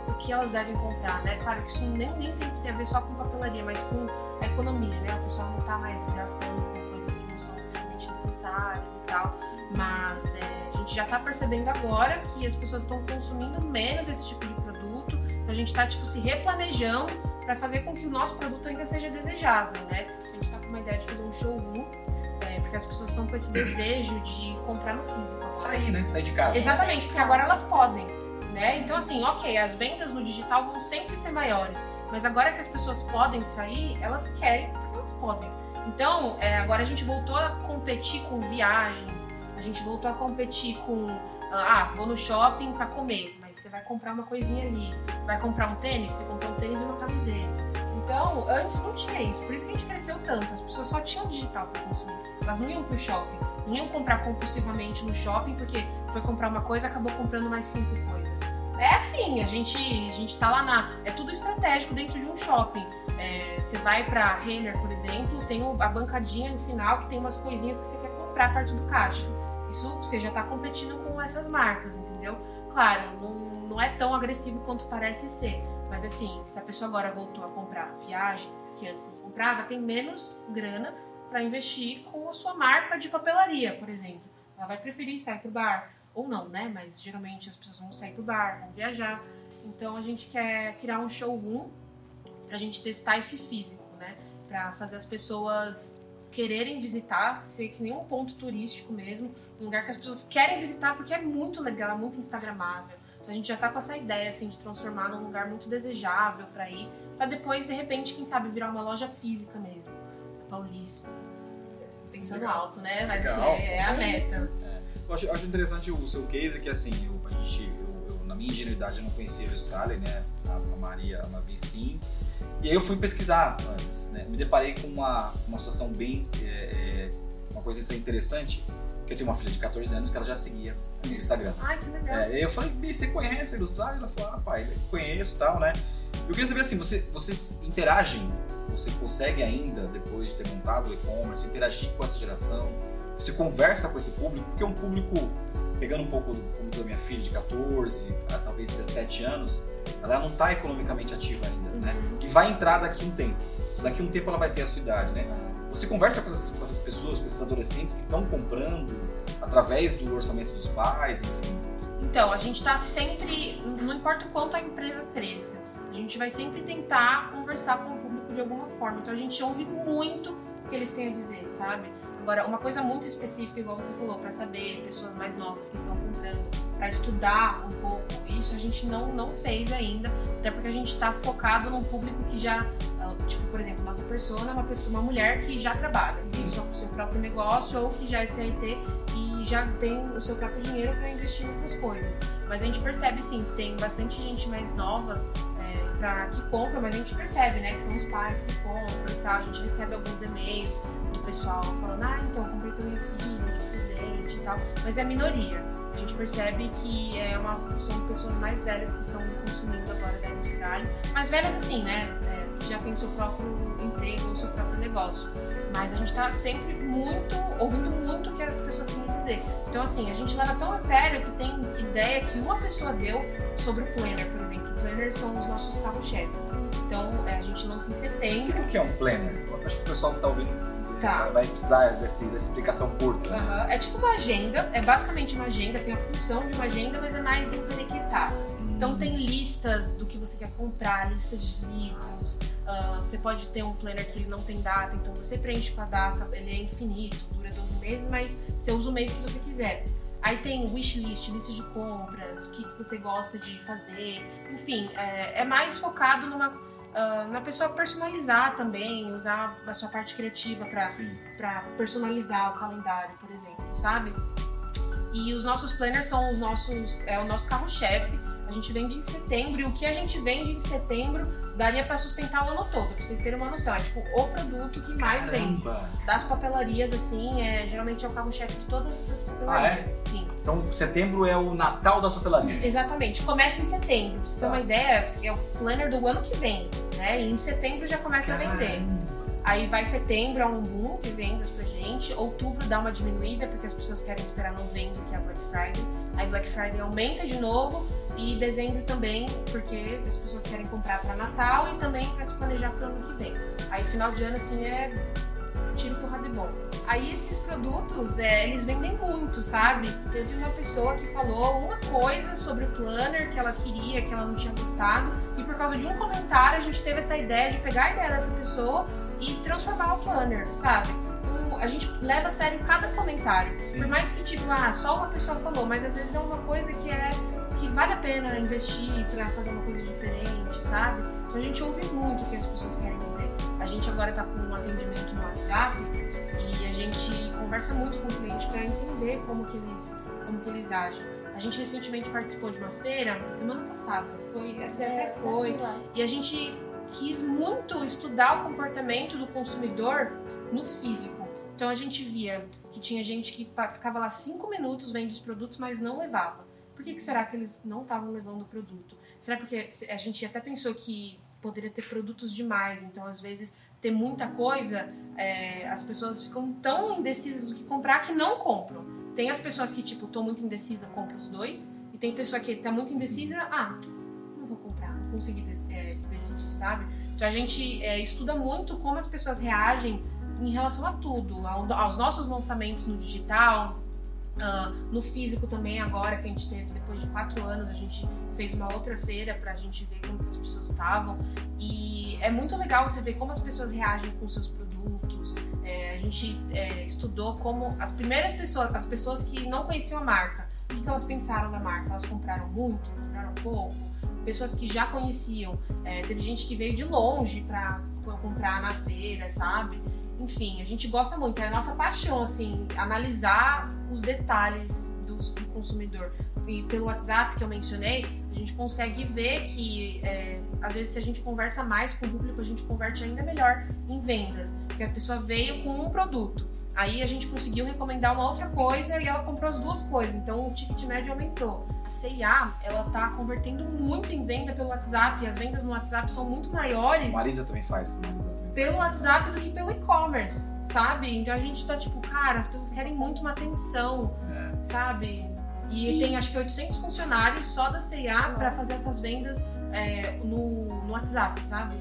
o que elas devem comprar, né? Claro que isso nem, nem sempre tem a ver só com papelaria, mas com a economia, né? O pessoal não tá mais gastando com coisas que não são extremamente necessárias e tal. Mas é, a gente já tá percebendo agora que as pessoas estão consumindo menos esse tipo de produto. A gente tá, tipo, se replanejando para fazer com que o nosso produto ainda seja desejável, né? A gente tá com uma ideia de fazer um showroom é, porque as pessoas estão com esse desejo de comprar no físico. Sair, né? Sair de casa. Exatamente, porque agora elas podem, né? Então assim, ok, as vendas no digital vão sempre ser maiores, mas agora que as pessoas podem sair, elas querem porque elas podem. Então, é, agora a gente voltou a competir com viagens, a gente voltou a competir com, ah, vou no shopping para comer, mas você vai comprar uma coisinha ali, vai comprar um tênis, você comprou um tênis e uma camiseta. Então, antes não tinha isso, por isso que a gente cresceu tanto. As pessoas só tinham digital para consumir. Elas não iam pro shopping, não iam comprar compulsivamente no shopping porque foi comprar uma coisa acabou comprando mais cinco coisas. É assim, a gente, a gente tá lá na. É tudo estratégico dentro de um shopping. É, você vai pra Renner, por exemplo, tem a bancadinha no final que tem umas coisinhas que você quer comprar perto do caixa. Isso você já tá competindo com essas marcas, entendeu? Claro, não, não é tão agressivo quanto parece ser. Mas assim, se a pessoa agora voltou a comprar viagens que antes não comprava, tem menos grana para investir com a sua marca de papelaria, por exemplo. Ela vai preferir sair pro bar ou não, né? Mas geralmente as pessoas vão sair pro bar, vão viajar. Então a gente quer criar um showroom pra gente testar esse físico, né? Pra fazer as pessoas quererem visitar, ser que nem um ponto turístico mesmo, um lugar que as pessoas querem visitar porque é muito legal, é muito instagramável. Então a gente já tá com essa ideia assim de transformar num lugar muito desejável para ir, para depois de repente, quem sabe virar uma loja física mesmo. Paulista. Pensando Legal. alto, né? Vai Legal. ser é a meta. Eu acho, acho interessante o seu case, que assim, eu, a gente, eu, eu, na minha ingenuidade, eu não conhecia a Austrália, né? A, a Maria uma vez sim. E aí eu fui pesquisar antes, né? Me deparei com uma, uma situação bem. é, é, uma coisa interessante, que eu tenho uma filha de 14 anos que ela já seguia no Instagram. Ai, que legal. É, aí eu falei, você conhece a Ilustrada? Ela falou, ah, pai, conheço e tal, né? Eu queria saber assim, você, vocês interagem? Você consegue ainda, depois de ter montado o e-commerce, interagir com essa geração? Você conversa com esse público? Porque é um público, pegando um pouco do público da minha filha de 14 a talvez 17 anos, ela não está economicamente ativa ainda, né? Uhum. E vai entrar daqui a um tempo. Daqui a um tempo ela vai ter a sua idade, né? Você conversa com essas, com essas pessoas, com esses adolescentes que estão comprando através do orçamento dos pais, enfim. Então, a gente tá sempre, não importa o quanto a empresa cresça, a gente vai sempre tentar conversar com o público de alguma forma. Então a gente ouve muito o que eles têm a dizer, sabe? Agora, uma coisa muito específica, igual você falou, para saber pessoas mais novas que estão comprando, para estudar um pouco, isso a gente não, não fez ainda, até porque a gente está focado num público que já, ah, tipo, por exemplo, nossa persona é uma pessoa, uma mulher que já trabalha, tem seu, o seu próprio negócio ou que já é CLT e já tem o seu próprio dinheiro para investir nessas coisas. Mas a gente percebe sim que tem bastante gente mais novas é, pra, que compra, mas a gente percebe, né, que são os pais que compram e tal. A gente recebe alguns e-mails pessoal falando, ah, então, eu comprei pra minha filha de presente e tal. Mas é a minoria. A gente percebe que é uma, são pessoas mais velhas que estão consumindo agora da Austrália. Mais velhas assim, né? é, que já tem o seu próprio emprego, o seu próprio negócio. Mas a gente tá sempre muito, ouvindo muito o que as pessoas têm a dizer. Então, assim, a gente leva tão a sério que tem ideia que uma pessoa deu sobre o Planner, por exemplo. O Planner são os nossos carro-chefes. Então, é, a gente lança em setembro. Explica o que é um planner. Acho que o pessoal que está ouvindo Tá. vai precisar desse, dessa explicação curta. né? Aham. É tipo uma agenda, é basicamente uma agenda, tem a função de uma agenda, mas é mais emperequetada. Então tem listas do que você quer comprar, listas de livros. ah, você pode ter um planner que ele não tem data, então você preenche com a data, ele é infinito, dura 12 meses, mas você usa o mês que você quiser. Aí tem wishlist, lista de compras, o que, que você gosta de fazer. Enfim, é, é mais focado numa, ah, na pessoa personalizar também, usar a sua parte criativa para personalizar o calendário, por exemplo, sabe? E os nossos planners são os nossos é o nosso carro-chefe. A gente vende em setembro e o que a gente vende em setembro daria pra sustentar o ano todo, pra vocês terem uma noção. É tipo o produto que mais vende. Caramba. Das papelarias, assim, é, geralmente é o carro-chefe de todas essas papelarias. Sim. Então, setembro é o Natal das papelarias. Exatamente. Começa em setembro. Pra você ter Tá. uma ideia, é o planner do ano que vem, né? E em setembro já começa a vender. Aí vai setembro, é um boom de vendas pra gente. Outubro dá uma diminuída, porque as pessoas querem esperar novembro, que é a Black Friday. Aí Black Friday aumenta de novo. E dezembro também, porque as pessoas querem comprar pra Natal e também pra se planejar pro ano que vem. Aí final de ano, assim, é tiro porrada de bom. Aí esses produtos, é, eles vendem muito, sabe? Teve uma pessoa que falou uma coisa sobre o planner que ela queria, que ela não tinha gostado. E por causa de um comentário, a gente teve essa ideia de pegar a ideia dessa pessoa e transformar o planner, sabe? O- a gente leva a sério cada comentário. Sim. Por mais que, tipo, ah, só uma pessoa falou, mas às vezes é uma coisa que é que vale a pena investir pra fazer uma coisa diferente, sabe? Então a gente ouve muito o que as pessoas querem dizer. A gente agora tá com um atendimento no WhatsApp e a gente conversa muito com o cliente para entender como que eles como que eles agem. A gente recentemente participou de uma feira semana passada, foi, essa até foi, e a gente quis muito estudar o comportamento do consumidor no físico. Então a gente via que tinha gente que ficava lá cinco minutos vendo os produtos, mas não levava. Por que, que será que eles não estavam levando o produto? Será porque a gente até pensou que poderia ter produtos demais, então às vezes ter muita coisa, é, as pessoas ficam tão indecisas do que comprar que não compram. Tem as pessoas que, tipo, tô muito indecisa, compra os dois, e tem pessoa que tá muito indecisa, ah, não vou comprar, não consegui é, decidir, sabe? Então a gente é, estuda muito como as pessoas reagem em relação a tudo, ao- aos nossos lançamentos no digital, ah, no físico também agora que a gente teve depois de quatro anos a gente fez uma outra feira pra gente ver como as pessoas estavam. E é muito legal você ver como as pessoas reagem com seus produtos. É, a gente é, estudou como as primeiras pessoas as pessoas que não conheciam a marca o que, que elas pensaram da marca? Elas compraram muito? Compraram pouco? Pessoas que já conheciam. É, teve gente que veio de longe co- comprar na feira sabe enfim, a gente gosta muito, é a nossa paixão, assim, analisar os detalhes do, do consumidor. E pelo WhatsApp que eu mencionei, a gente consegue ver que, é, às vezes, se a gente conversa mais com o público, a gente converte ainda melhor em vendas. Porque a pessoa veio com um produto, aí a gente conseguiu recomendar uma outra coisa e ela comprou as duas coisas, então o ticket médio aumentou. A CIA, ela tá convertendo muito em venda pelo WhatsApp, e as vendas no WhatsApp são muito maiores Marisa também faz. Marisa também faz. pelo WhatsApp do que pelo e-commerce, sabe? Então a gente tá tipo, cara, as pessoas querem muito uma atenção, sabe? E, E- tem acho que 800 funcionários só da CIA pra fazer essas vendas é, no, no WhatsApp, sabe?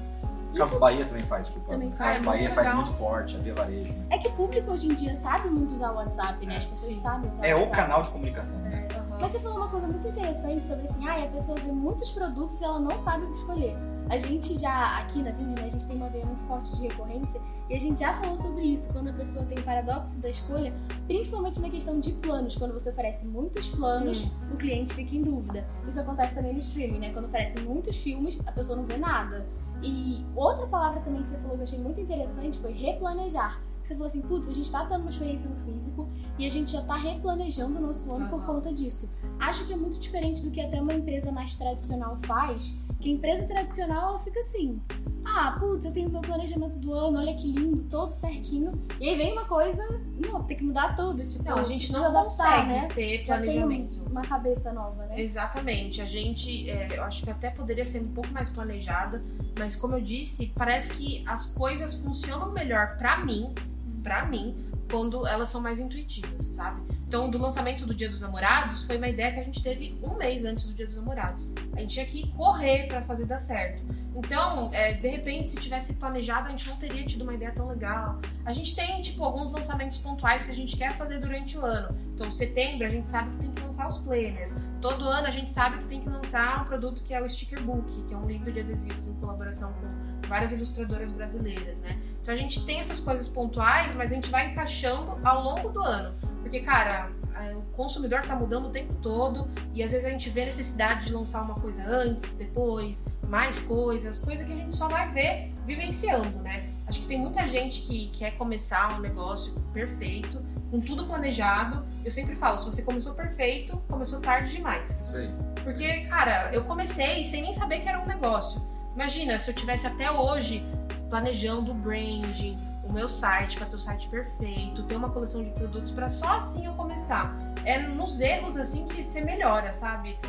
Casas Bahia também faz, desculpa. Também Casas faz, Bahia faz muito forte, a Via Varejo. Né? É que o público hoje em dia sabe muito usar o WhatsApp, né? As pessoas Sim. sabem usar É o o WhatsApp. canal de comunicação, né? Mas você falou uma coisa muito interessante sobre assim, ah, a pessoa vê muitos produtos e ela não sabe o que escolher. A gente já, aqui na Vini, né, a gente tem uma veia muito forte de recorrência e a gente já falou sobre isso, quando a pessoa tem o paradoxo da escolha, principalmente na questão de planos, quando você oferece muitos planos, o cliente fica em dúvida. Isso acontece também no streaming, né? Quando oferece muitos filmes, a pessoa não vê nada. E outra palavra também que você falou que eu achei muito interessante foi replanejar. Você falou assim, putz, a gente tá tendo uma experiência no físico e a gente já tá replanejando o nosso ano por conta disso. Acho que é muito diferente do que até uma empresa mais tradicional faz, que a empresa tradicional ela fica assim, ah, putz, eu tenho meu planejamento do ano, olha que lindo, todo certinho. E aí vem uma coisa, não, tem que mudar tudo, tipo, Não, a gente não adaptar, consegue né? ter planejamento. um- uma cabeça nova, né? Exatamente. A gente, é, eu acho que até poderia ser um pouco mais planejada, mas como eu disse, parece que as coisas funcionam melhor pra mim, pra mim, quando elas são mais intuitivas, sabe? Então, do lançamento do Dia dos Namorados, foi uma ideia que a gente teve um mês antes do Dia dos Namorados. A gente tinha que correr pra fazer dar certo. Então, é, de repente, se tivesse planejado, a gente não teria tido uma ideia tão legal. A gente tem, tipo, alguns lançamentos pontuais que a gente quer fazer durante o ano. Então, setembro, a gente sabe que tem que lançar os planners. Todo ano, a gente sabe que tem que lançar um produto que é o Sticker Book, que é um livro de adesivos em colaboração com várias ilustradoras brasileiras, né? Então, a gente tem essas coisas pontuais, mas a gente vai encaixando ao longo do ano. Porque, cara, a- o consumidor tá mudando o tempo todo e às vezes a gente vê necessidade de lançar uma coisa antes, depois, mais coisas, coisa que a gente só vai ver vivenciando, né? Acho que tem muita gente que quer começar um negócio perfeito, com tudo planejado. Eu sempre falo, se você começou perfeito, começou tarde demais. Isso aí. Porque, cara, eu comecei sem nem saber que era um negócio. Imagina, se eu tivesse até hoje planejando o branding, o meu site para ter o site perfeito, ter uma coleção de produtos para só assim eu começar. É nos erros assim que você melhora, sabe?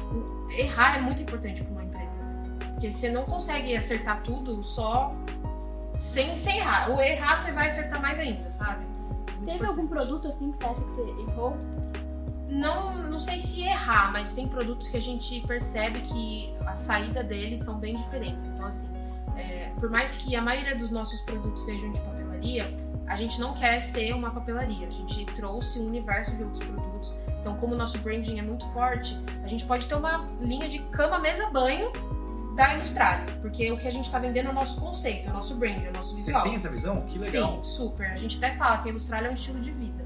Errar é muito importante para uma empresa. Porque você não consegue acertar tudo só sem, sem errar. O errar você vai acertar mais ainda, sabe? Muito Teve algum produto assim que você acha que você errou? Não, não sei se errar, mas tem produtos que a gente percebe que a saída deles são bem diferentes. Então, assim, é, por mais que a maioria dos nossos produtos sejam de papelaria, a gente não quer ser uma papelaria. A gente trouxe um universo de outros produtos. Então, como o nosso branding é muito forte, a gente pode ter uma linha de cama, mesa, banho da Ilustrare. Porque o que a gente está vendendo é o nosso conceito, é o nosso brand, é o nosso Vocês visual. têm essa visão? Que legal. Sim, super. A gente até fala que a Ilustralha é um estilo de vida.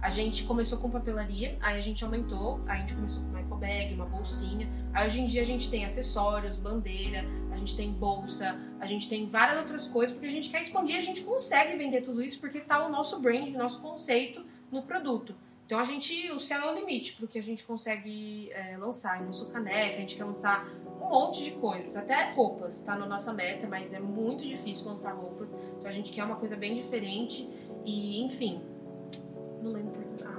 A gente começou com papelaria, aí a gente aumentou, aí a gente começou com uma eco bag, uma bolsinha. Aí hoje em dia a gente tem acessórios, bandeira, a gente tem bolsa, a gente tem várias outras coisas, porque a gente quer expandir, a gente consegue vender tudo isso porque tá o nosso brand, o nosso conceito no produto. Então a gente, o céu é o limite pro que a gente consegue é, lançar. Eu lançou caneca, a gente quer lançar um monte de coisas, até roupas, tá na nossa meta, mas é muito difícil lançar roupas. Então a gente quer uma coisa bem diferente e, enfim, não lembro por que. Ah,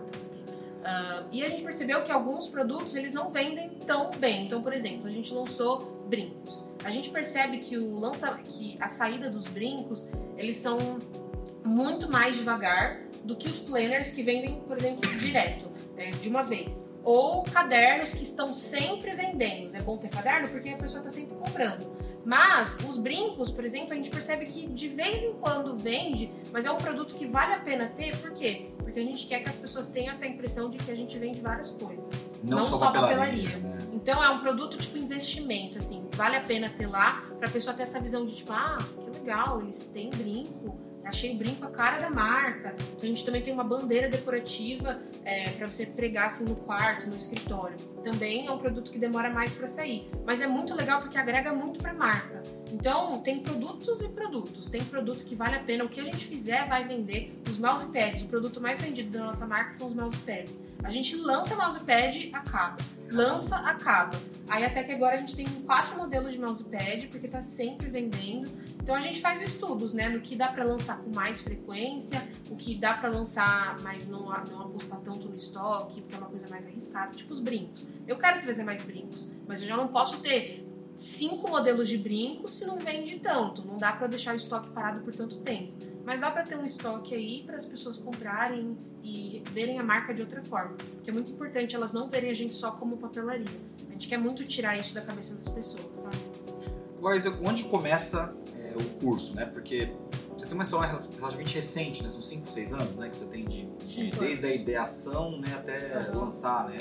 Ah, e a gente percebeu que alguns produtos eles não vendem tão bem. Então, por exemplo, a gente lançou brincos. A gente percebe que o lança, que a saída dos brincos eles são muito mais devagar do que os planners que vendem, por exemplo, direto, né, de uma vez. Ou cadernos que estão sempre vendendo. É bom ter caderno porque a pessoa está sempre comprando. Mas os brincos, por exemplo, a gente percebe que de vez em quando vende, mas é um produto que vale a pena ter, por quê? Porque a gente quer que as pessoas tenham essa impressão de que a gente vende várias coisas. Não, Não só, só papelaria. papelaria. né? Então é um produto tipo investimento, assim, vale a pena ter lá pra pessoa ter essa visão de tipo, ah, que legal, eles têm brinco, achei o brinco a cara da marca. Então a gente também tem uma bandeira decorativa é, para você pregar assim no quarto, no escritório. Também é um produto que demora mais pra sair, mas é muito legal porque agrega muito pra marca. Então tem produtos e produtos. Tem produto que vale a pena, o que a gente fizer vai vender. Os mousepads, o produto mais vendido da nossa marca são os mousepads. A gente lança mousepad, acaba. Lança, acaba. Aí até que agora a gente tem quatro modelos de mousepad, porque tá sempre vendendo. Então a gente faz estudos, né? No que dá pra lançar com mais frequência, o que dá pra lançar, mas não, não apostar tanto no estoque, porque é uma coisa mais arriscada. Tipo os brincos. Eu quero trazer mais brincos, mas eu já não posso ter cinco modelos de brincos se não vende tanto. Não dá pra deixar o estoque parado por tanto tempo. Mas dá pra ter um estoque aí para as pessoas comprarem e verem a marca de outra forma. Porque é muito importante elas não verem a gente só como papelaria. A gente quer muito tirar isso da cabeça das pessoas, sabe? Agora, onde começa é, o curso, né? Porque você tem uma história relativamente recente, né? São 5, 6 anos, né? Que você tem de, de- desde a ideação né, até Aham. lançar, né?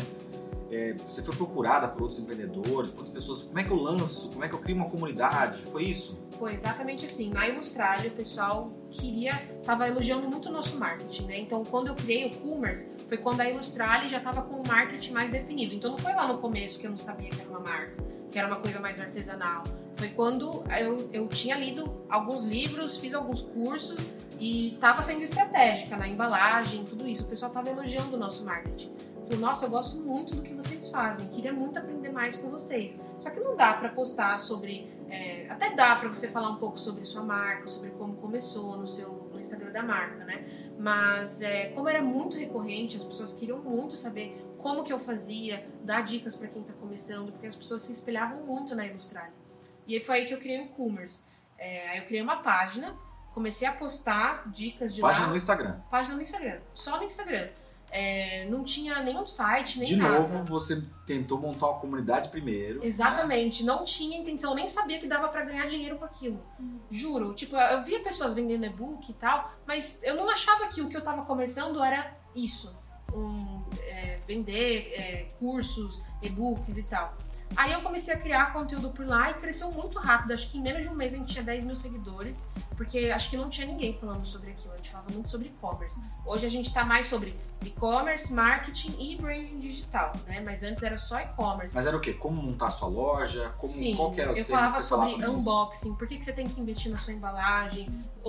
É, você foi procurada por outros empreendedores, por outras pessoas. Como é que eu lanço? Como é que eu crio uma comunidade? Foi isso? Foi exatamente assim. Na Ilustralha, o pessoal queria, tava elogiando muito o nosso marketing, né? Então, quando eu criei o Commerce, foi quando a Ilustralha já tava com o marketing mais definido. Então, não foi lá no começo que eu não sabia que era uma marca, que era uma coisa mais artesanal. Foi quando eu, eu tinha lido alguns livros, fiz alguns cursos e tava sendo estratégica na embalagem, tudo isso. O pessoal tava elogiando o nosso marketing. Falei, nossa, eu gosto muito do que vocês fazem, queria muito aprender mais com vocês. Só que não dá pra postar sobre é, até dá pra você falar um pouco sobre sua marca, sobre como começou no seu no Instagram da marca, né? Mas é, como era muito recorrente, as pessoas queriam muito saber como que eu fazia, dar dicas pra quem tá começando, porque as pessoas se espelhavam muito na Ilustrare. E aí foi aí que eu criei o Commerce. É, aí eu criei uma página, comecei a postar dicas de Página lá, no Instagram. página no Instagram, só no Instagram. É, não tinha nenhum site, nem De nada. novo, você tentou montar uma comunidade primeiro. né? Exatamente, não tinha intenção, eu nem sabia que dava pra ganhar dinheiro com aquilo. Juro, tipo, eu via pessoas vendendo e-book e tal, mas eu não achava que o que eu tava começando era isso. Um, é, vender é, cursos, e-books e tal. Aí eu comecei a criar conteúdo por lá e cresceu muito rápido. Acho que em menos de um mês a gente tinha 10 mil seguidores, porque acho que não tinha ninguém falando sobre aquilo. A gente falava muito sobre e-commerce. Hoje a gente tá mais sobre e-commerce, marketing e branding digital, né? Mas antes era só e-commerce. Mas era o quê? Como montar a sua loja? Como, Sim, qual que era os eu falava sobre falava unboxing, por que, que você tem que investir na sua embalagem,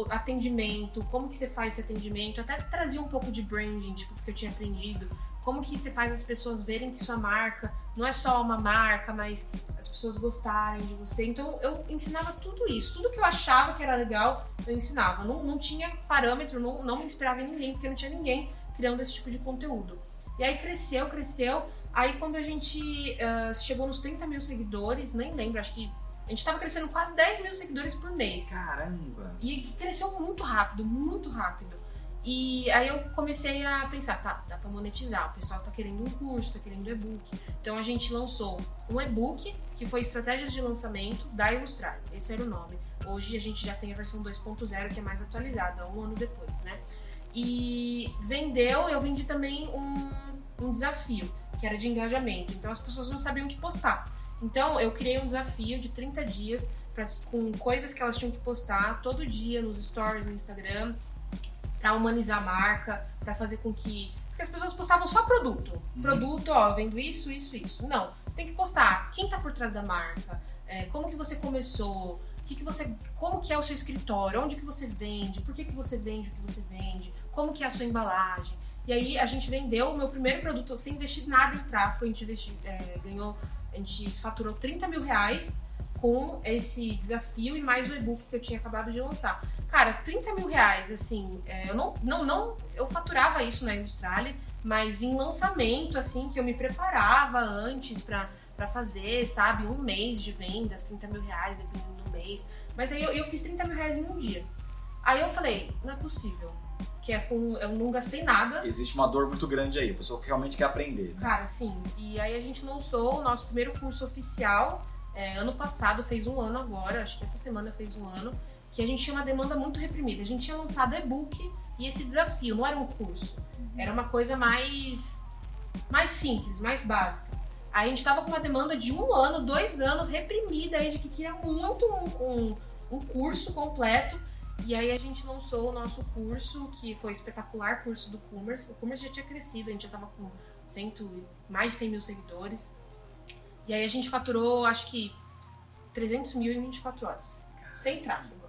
atendimento, como que você faz esse atendimento, até trazia um pouco de branding, tipo, porque eu tinha aprendido, como que você faz as pessoas verem que sua marca não é só uma marca, mas as pessoas gostarem de você. Então eu ensinava tudo isso, tudo que eu achava que era legal, eu ensinava. Não, não tinha parâmetro, não, não me inspirava em ninguém, porque não tinha ninguém criando esse tipo de conteúdo. E aí cresceu, cresceu. Aí quando a gente ah, chegou nos 30 mil seguidores, nem lembro, acho que a gente tava crescendo quase 10 mil seguidores por mês. Caramba! E cresceu muito rápido, muito rápido. E aí eu comecei a pensar, tá, dá pra monetizar. O pessoal tá querendo um curso, tá querendo e-book. Então a gente lançou um e-book que foi Estratégias de Lançamento da Ilustrar. Esse era o nome. Hoje a gente já tem a versão 2.0 que é mais atualizada, um ano depois, né? E vendeu, eu vendi também um, um desafio, que era de engajamento. Então as pessoas não sabiam o que postar. Então eu criei um desafio de 30 dias pra, com coisas que elas tinham que postar todo dia nos stories no Instagram, pra humanizar a marca, pra fazer com que. Porque as pessoas postavam só produto. Produto, ó, vendo isso, isso, isso. Não. Você tem que postar quem tá por trás da marca, é, como que você começou, que que você, como que é o seu escritório, onde que você vende, por que, que você vende o que você vende, como que é a sua embalagem. E aí a gente vendeu o meu primeiro produto sem investir nada em tráfego, a gente investi, é, ganhou, a gente faturou 30 mil reais com esse desafio e mais o e-book que eu tinha acabado de lançar. Cara, 30 mil reais, assim, é, eu não, não, não, eu faturava isso na Industriale, mas em lançamento, assim, que eu me preparava antes pra, pra fazer, sabe, um mês de vendas, 30 mil reais, dependendo do mês. Mas aí eu, eu fiz 30 mil reais em um dia. Aí eu falei, não é possível. Que é com. Eu não gastei nada. Existe uma dor muito grande aí, a pessoa que realmente quer aprender. Né? Cara, sim. E aí a gente lançou o nosso primeiro curso oficial. é, ano passado, fez um ano agora, acho que essa semana fez um ano, que a gente tinha uma demanda muito reprimida. A gente tinha lançado e-book e esse desafio, não era um curso. Era uma coisa mais, mais simples, mais básica. Aí a gente tava com uma demanda de um ano, dois anos, reprimida aí, de que queria muito um, um, um curso completo. E aí a gente lançou o nosso curso, que foi espetacular, curso do Commerce. O Commerce já tinha crescido, a gente já tava com cento, mais de 100 mil seguidores. E aí a gente faturou, acho que, 300 mil em 24 horas. Sem tráfego.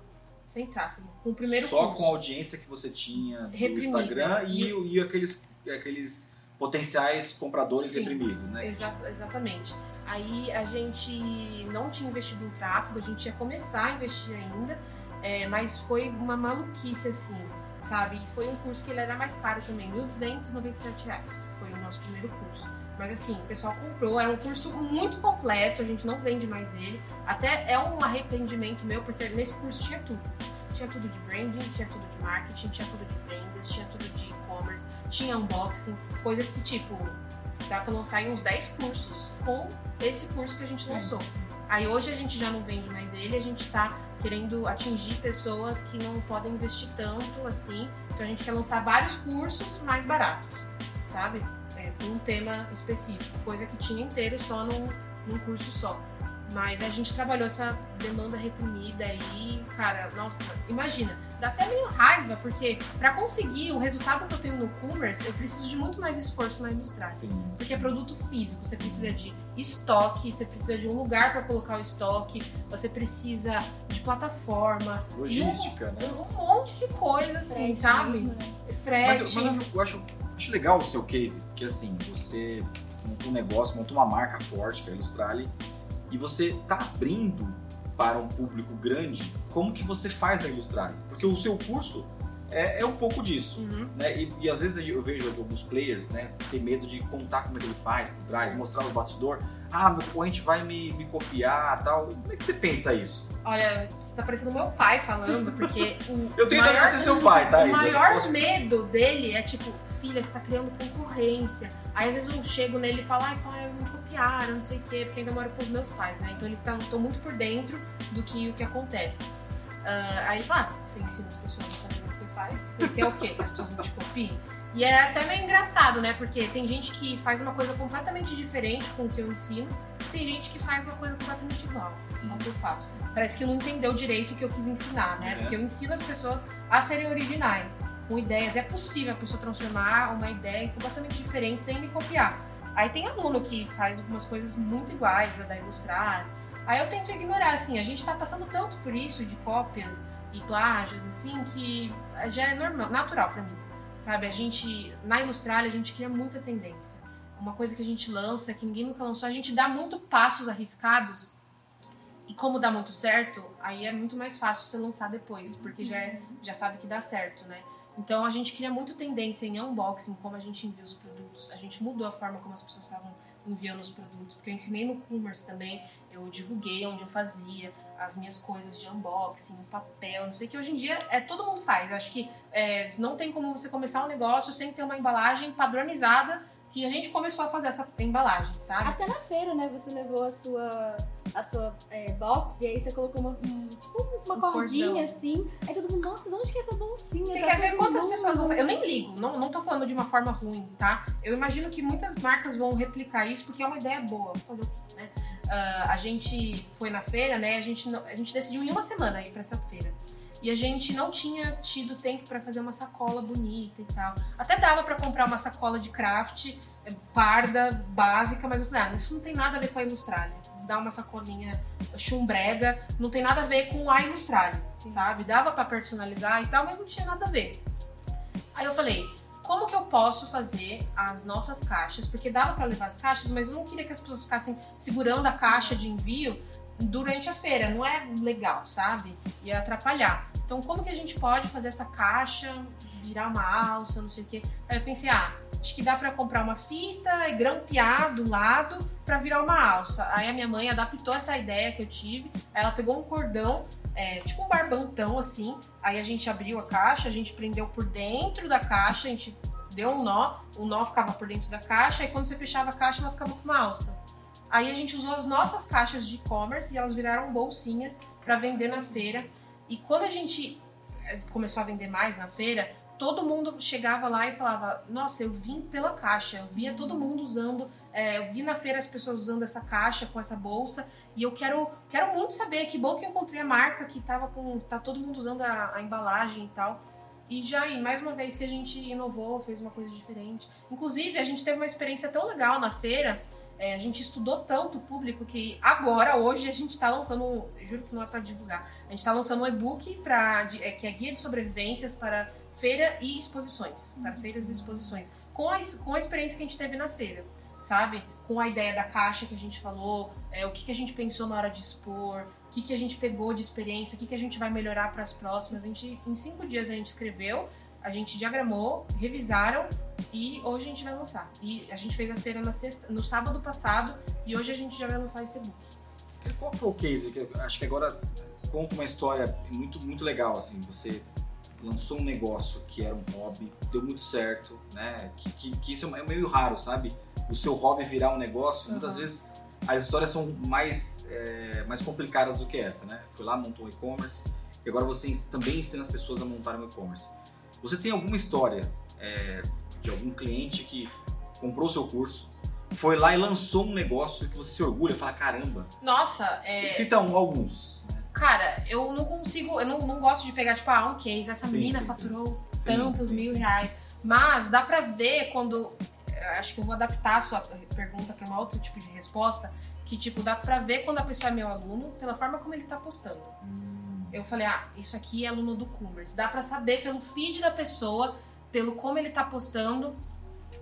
Sem tráfego. Com o primeiro Só curso. com a audiência que você tinha do Reprimida. Instagram e, e aqueles, aqueles potenciais compradores Sim. reprimidos, né? Exa- exatamente. Aí a gente não tinha investido em tráfego, a gente ia começar a investir ainda, é, mas foi uma maluquice assim, sabe? E foi um curso que ele era mais caro também, 1.297 reais. Foi o nosso primeiro curso. Mas assim, o pessoal comprou, era um curso muito completo, a gente não vende mais ele. Até é um arrependimento meu, porque nesse curso tinha tudo. Tinha tudo de branding, tinha tudo de marketing, tinha tudo de vendas, tinha tudo de e-commerce, tinha unboxing, coisas que tipo, dá pra lançar em uns 10 cursos com esse curso que a gente Sim. lançou. Aí hoje a gente já não vende mais ele, a gente tá querendo atingir pessoas que não podem investir tanto assim. Então a gente quer lançar vários cursos mais baratos, sabe? É, com um tema específico, coisa que tinha inteiro só num, num curso só. Mas a gente trabalhou essa demanda reprimida aí, cara, nossa, imagina, dá até meio raiva, porque pra conseguir o resultado que eu tenho no commerce, eu preciso de muito mais esforço na indústria. Sim. Porque é produto físico, você precisa de estoque, você precisa de um lugar para colocar o estoque, você precisa de plataforma, Logística, né? um monte de coisa assim, Frete sabe? mesmo, né? Mas, Frete. eu- mas eu, acho, eu acho, acho legal o seu case, porque assim, você montou um negócio, montou uma marca forte, que é a Ilustrale, e você tá abrindo para um público grande, como que você faz a Ilustrale? Porque o seu curso é, é um pouco disso. Uhum. né? E, e às vezes eu vejo alguns players, né, ter medo de contar como é que ele faz por trás, mostrar no bastidor. Ah, meu concorrente vai me, me copiar tal. Como é que você pensa isso? Olha, você tá parecendo meu pai falando, porque o [laughs] Eu tenho maior, ser seu pai, tá? o maior posso- medo dele é tipo, filha, você tá criando concorrência. Aí às vezes eu chego nele e falo, ai pai, me copiaram, não sei o quê, porque ainda moro com os meus pais, né? Então eles estão muito por dentro do que o que acontece. Ah, aí ele fala, ah, você ensina as pessoas a fazer o que você faz, você quer o quê? Que as pessoas não te copiem? E é até meio engraçado, né? Porque tem gente que faz uma coisa completamente diferente com o que eu ensino, e tem gente que faz uma coisa completamente igual ao que eu faço. Parece que não entendeu direito o que eu quis ensinar, né? É. Porque eu ensino as pessoas a serem originais, com ideias. É possível a pessoa transformar uma ideia em completamente diferente sem me copiar. Aí tem aluno que faz algumas coisas muito iguais a da Ilustrar. Aí eu tento ignorar, assim, a gente tá passando tanto por isso de cópias e plágios, assim, que já é normal, natural pra mim. Sabe, a gente, na Ilustralha, a gente cria muita tendência. Uma coisa que a gente lança, que ninguém nunca lançou, a gente dá muito passos arriscados. E como dá muito certo, aí é muito mais fácil você lançar depois, porque já, é- já sabe que dá certo, né? Então a gente cria muito tendência em unboxing, como a gente envia os produtos. A gente mudou a forma como as pessoas estavam enviando os produtos, porque eu ensinei no commerce também, eu divulguei onde eu fazia as minhas coisas de unboxing, papel, não sei o que hoje em dia é todo mundo faz. Acho que é, não tem como você começar um negócio sem ter uma embalagem padronizada que a gente começou a fazer essa embalagem, sabe? Até na feira, né? Você levou a sua, a sua é, box e aí você colocou uma, um- tipo uma Um cordinha cordão. assim. Aí todo mundo, nossa, de onde que é essa bolsinha? Você Tá quer ver quantas mundo. pessoas vão fazer? Eu nem ligo, não, não tô falando de uma forma ruim, tá? Eu imagino que muitas marcas vão replicar isso porque é uma ideia boa. Vou Fazer o quê, né? Ah, a gente foi na feira, né? A gente, não- a gente decidiu em uma semana ir pra essa feira. E a gente não tinha tido tempo pra fazer uma sacola bonita e tal. Até dava pra comprar uma sacola de craft eh, parda, básica, mas eu falei, ah, isso não tem nada a ver com a Ilustralha. Dá uma sacolinha chumbrega, não tem nada a ver com a Ilustralha, sabe? Dava pra personalizar e tal, mas não tinha nada a ver. Aí eu falei, como que eu posso fazer as nossas caixas? Porque dava pra levar as caixas, mas eu não queria que as pessoas ficassem segurando a caixa de envio durante a feira. Não é legal, sabe? Ia atrapalhar. Então, como que a gente pode fazer essa caixa virar uma alça, não sei o quê? Aí eu pensei, ah, acho que dá pra comprar uma fita e grampear do lado pra virar uma alça. Aí a minha mãe adaptou essa ideia que eu tive. Ela pegou um cordão, é, tipo um barbantão assim. Aí a gente abriu a caixa, a gente prendeu por dentro da caixa, a gente deu um nó, o nó ficava por dentro da caixa, e quando você fechava a caixa, ela ficava com uma alça. Aí a gente usou as nossas caixas de e-commerce e elas viraram bolsinhas pra vender na feira. E quando a gente eh, começou a vender mais na feira, todo mundo chegava lá e falava: Nossa, eu vim pela caixa, eu via todo mundo usando, eh, eu vi na feira as pessoas usando essa caixa com essa bolsa e eu quero, quero muito saber. Que bom que eu encontrei a marca que tava com, tá todo mundo usando a, a embalagem e tal. E já aí, mais uma vez que a gente inovou, fez uma coisa diferente. Inclusive, a gente teve uma experiência tão legal na feira. é, a gente estudou tanto o público que agora, hoje, a gente está lançando, juro que não é para divulgar, a gente está lançando um e-book é, que é guia de sobrevivências para feira e exposições, para feiras e exposições, com a, com a experiência que a gente teve na feira, sabe? Com a ideia da caixa que a gente falou, é, o que, que a gente pensou na hora de expor, o que, que a gente pegou de experiência, o que, que a gente vai melhorar para as próximas. A gente, em cinco dias a gente escreveu, a gente diagramou, revisaram e hoje a gente vai lançar. E a gente fez a feira na sexta, no sábado passado e hoje a gente já vai lançar esse e-book. Qual foi o case? Que acho que agora conta uma história muito, muito legal, assim. Você lançou um negócio que era um hobby, deu muito certo, né? Que, que, que isso é meio raro, sabe? O seu hobby virar um negócio, muitas Uhum. vezes as histórias são mais, é, mais complicadas do que essa, né? Foi lá, montou um e-commerce e agora você também ensina as pessoas a montarem um e-commerce. Você tem alguma história é, de algum cliente que comprou o seu curso, foi lá e lançou um negócio que você se orgulha, fala, caramba, Nossa, é, Cita um, alguns. cara, eu não consigo, eu não, não gosto de pegar, tipo, ah, um case, essa Sim, menina sim, faturou Sim, tantos mil reais. Mas dá pra ver quando. Acho que eu vou adaptar a sua pergunta pra um outro tipo de resposta. Que, tipo, dá pra ver quando a pessoa é meu aluno pela forma como ele tá postando. Eu falei, ah, isso aqui é aluno do Commerce. Dá pra saber pelo feed da pessoa, pelo como ele tá postando.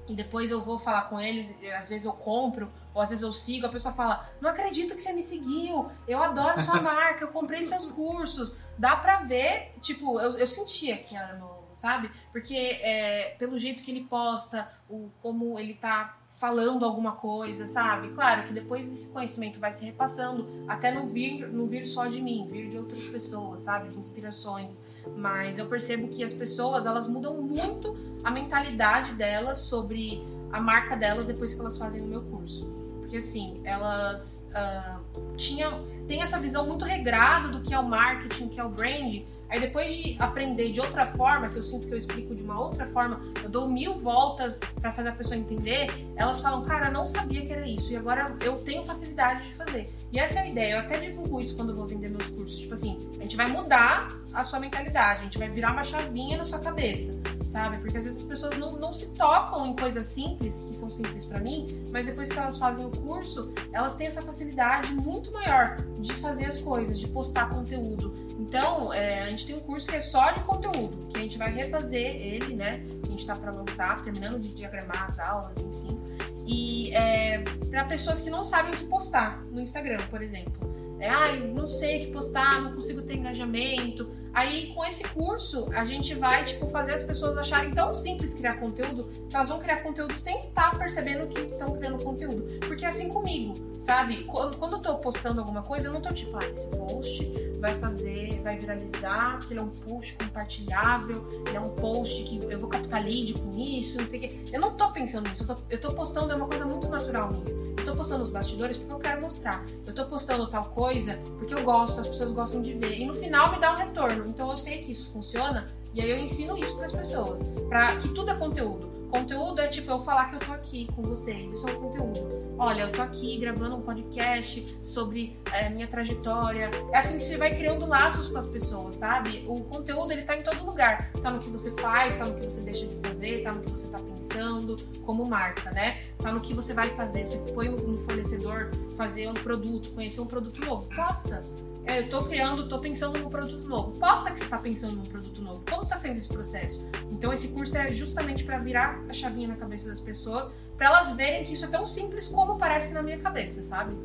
E depois eu vou falar com eles, e às vezes eu compro, ou às vezes eu sigo, a pessoa fala, não acredito que você me seguiu, eu adoro sua [laughs] marca, eu comprei seus cursos. Dá pra ver, tipo, eu, eu sentia que era novo, sabe? Porque é, pelo jeito que ele posta, o, como ele tá falando alguma coisa, sabe? Claro que depois esse conhecimento vai se repassando, até não vir, não vir só de mim, vir de outras pessoas, sabe? De inspirações. Mas eu percebo que as pessoas, elas mudam muito a mentalidade delas sobre a marca delas depois que elas fazem o meu curso. Porque assim, elas ah, tinham, têm essa visão muito regrada do que é o marketing, que é o branding, Aí depois de aprender de outra forma, que eu sinto que eu explico de uma outra forma, eu dou mil voltas para fazer a pessoa entender, elas falam, cara, não sabia que era isso. E agora eu tenho facilidade de fazer. E essa é a ideia. Eu até divulgo isso quando eu vou vender meus cursos. Tipo assim, a gente vai mudar a sua mentalidade, a gente vai virar uma chavinha na sua cabeça, sabe? Porque às vezes as pessoas não, não se tocam em coisas simples, que são simples para mim, mas depois que elas fazem o curso, elas têm essa facilidade muito maior de fazer as coisas, de postar conteúdo. Então, é, a gente tem um curso que é só de conteúdo, que a gente vai refazer ele, né? A gente tá para lançar, terminando de diagramar as aulas, enfim. E é, para pessoas que não sabem o que postar no Instagram, por exemplo. É, ai, não sei o que postar, não consigo ter engajamento. Aí, com esse curso, a gente vai, tipo, fazer as pessoas acharem tão simples criar conteúdo que elas vão criar conteúdo sem estar tá percebendo que estão criando conteúdo. Porque é assim comigo, sabe? Quando, quando eu tô postando alguma coisa, eu não tô tipo, ah, esse post vai fazer, vai viralizar, porque ele é um post compartilhável, ele é um post que eu vou captar lead com isso, não sei o quê. Eu não tô pensando nisso, eu tô, eu tô postando, é uma coisa muito natural minha. Eu tô postando os bastidores porque eu quero mostrar. Eu tô postando tal coisa porque eu gosto, as pessoas gostam de ver. E no final me dá um retorno. Então eu sei que isso funciona e aí eu ensino isso para as pessoas, para que tudo é conteúdo. Conteúdo é tipo eu falar que eu tô aqui com vocês, isso é um conteúdo. Olha, eu tô aqui gravando um podcast sobre é, minha trajetória. É assim que você vai criando laços com as pessoas, sabe? O conteúdo ele tá em todo lugar. Tá no que você faz, tá no que você deixa de fazer, tá no que você tá pensando, como marca, né? Tá no que você vai fazer. Se foi no fornecedor fazer um produto, conhecer um produto novo, posta é, eu tô criando, tô pensando num produto novo. Posta que você tá pensando num produto novo. Como tá sendo esse processo? Então esse curso é justamente para virar a chavinha na cabeça das pessoas, para elas verem que isso é tão simples como parece na minha cabeça, sabe?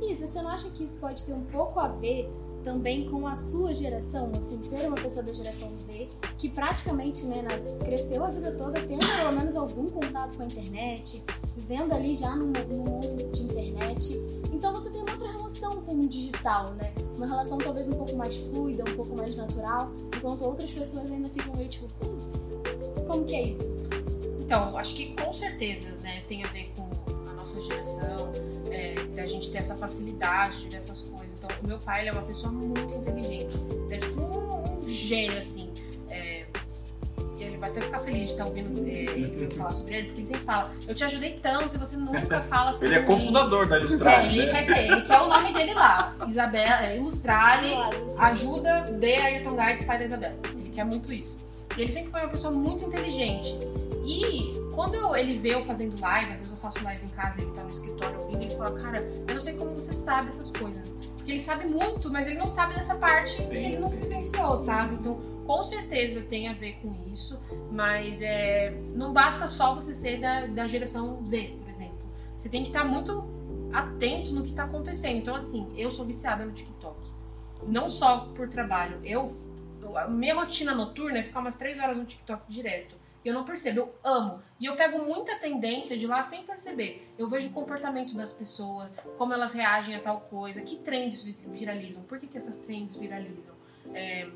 Isa, você não acha que isso pode ter um pouco a ver também com a sua geração, assim, ser uma pessoa da geração Z, que praticamente né, cresceu a vida toda tendo pelo menos algum contato com a internet, vivendo ali já no, no mundo de internet. Então você tem uma outra relação com o digital, né? Uma relação talvez um pouco mais fluida, um pouco mais natural, enquanto outras pessoas ainda ficam meio tipo, putz, como que é isso? Então, acho que com certeza, né, tem a ver com a nossa geração, é, da gente ter essa facilidade de ver essas coisas então, o meu pai, ele é uma pessoa muito inteligente. Ele é tipo um, um gênio, assim. É, e ele vai até ficar feliz de estar ouvindo é, falar sobre ele, porque ele sempre fala: Eu te ajudei tanto e você nunca [laughs] fala sobre Ele é cofundador da Ilustrale. É, ele né? quer ser, ele quer o nome dele lá. Isabela, é, Ilustrale, ajuda de Ayrton Guides, pai da Isabela. Ele quer muito isso. E ele sempre foi uma pessoa muito inteligente. E quando eu, ele vê eu fazendo live, às vezes eu faço live em casa, ele tá no escritório ouvindo, ele fala, cara, eu não sei como você sabe essas coisas. Porque ele sabe muito, mas ele não sabe dessa parte sim, que ele não vivenciou, sabe? Então, com certeza tem a ver com isso, mas é, não basta só você ser da, da geração Z, por exemplo. Você tem que estar muito atento no que está acontecendo. Então, assim, eu sou viciada no TikTok. Não só por trabalho. Eu, minha rotina noturna é ficar umas três horas no TikTok direto. Eu não percebo, eu amo. E eu pego muita tendência de lá sem perceber. Eu vejo o comportamento das pessoas, como elas reagem a tal coisa, que trends viralizam, por que, que essas trends viralizam. É,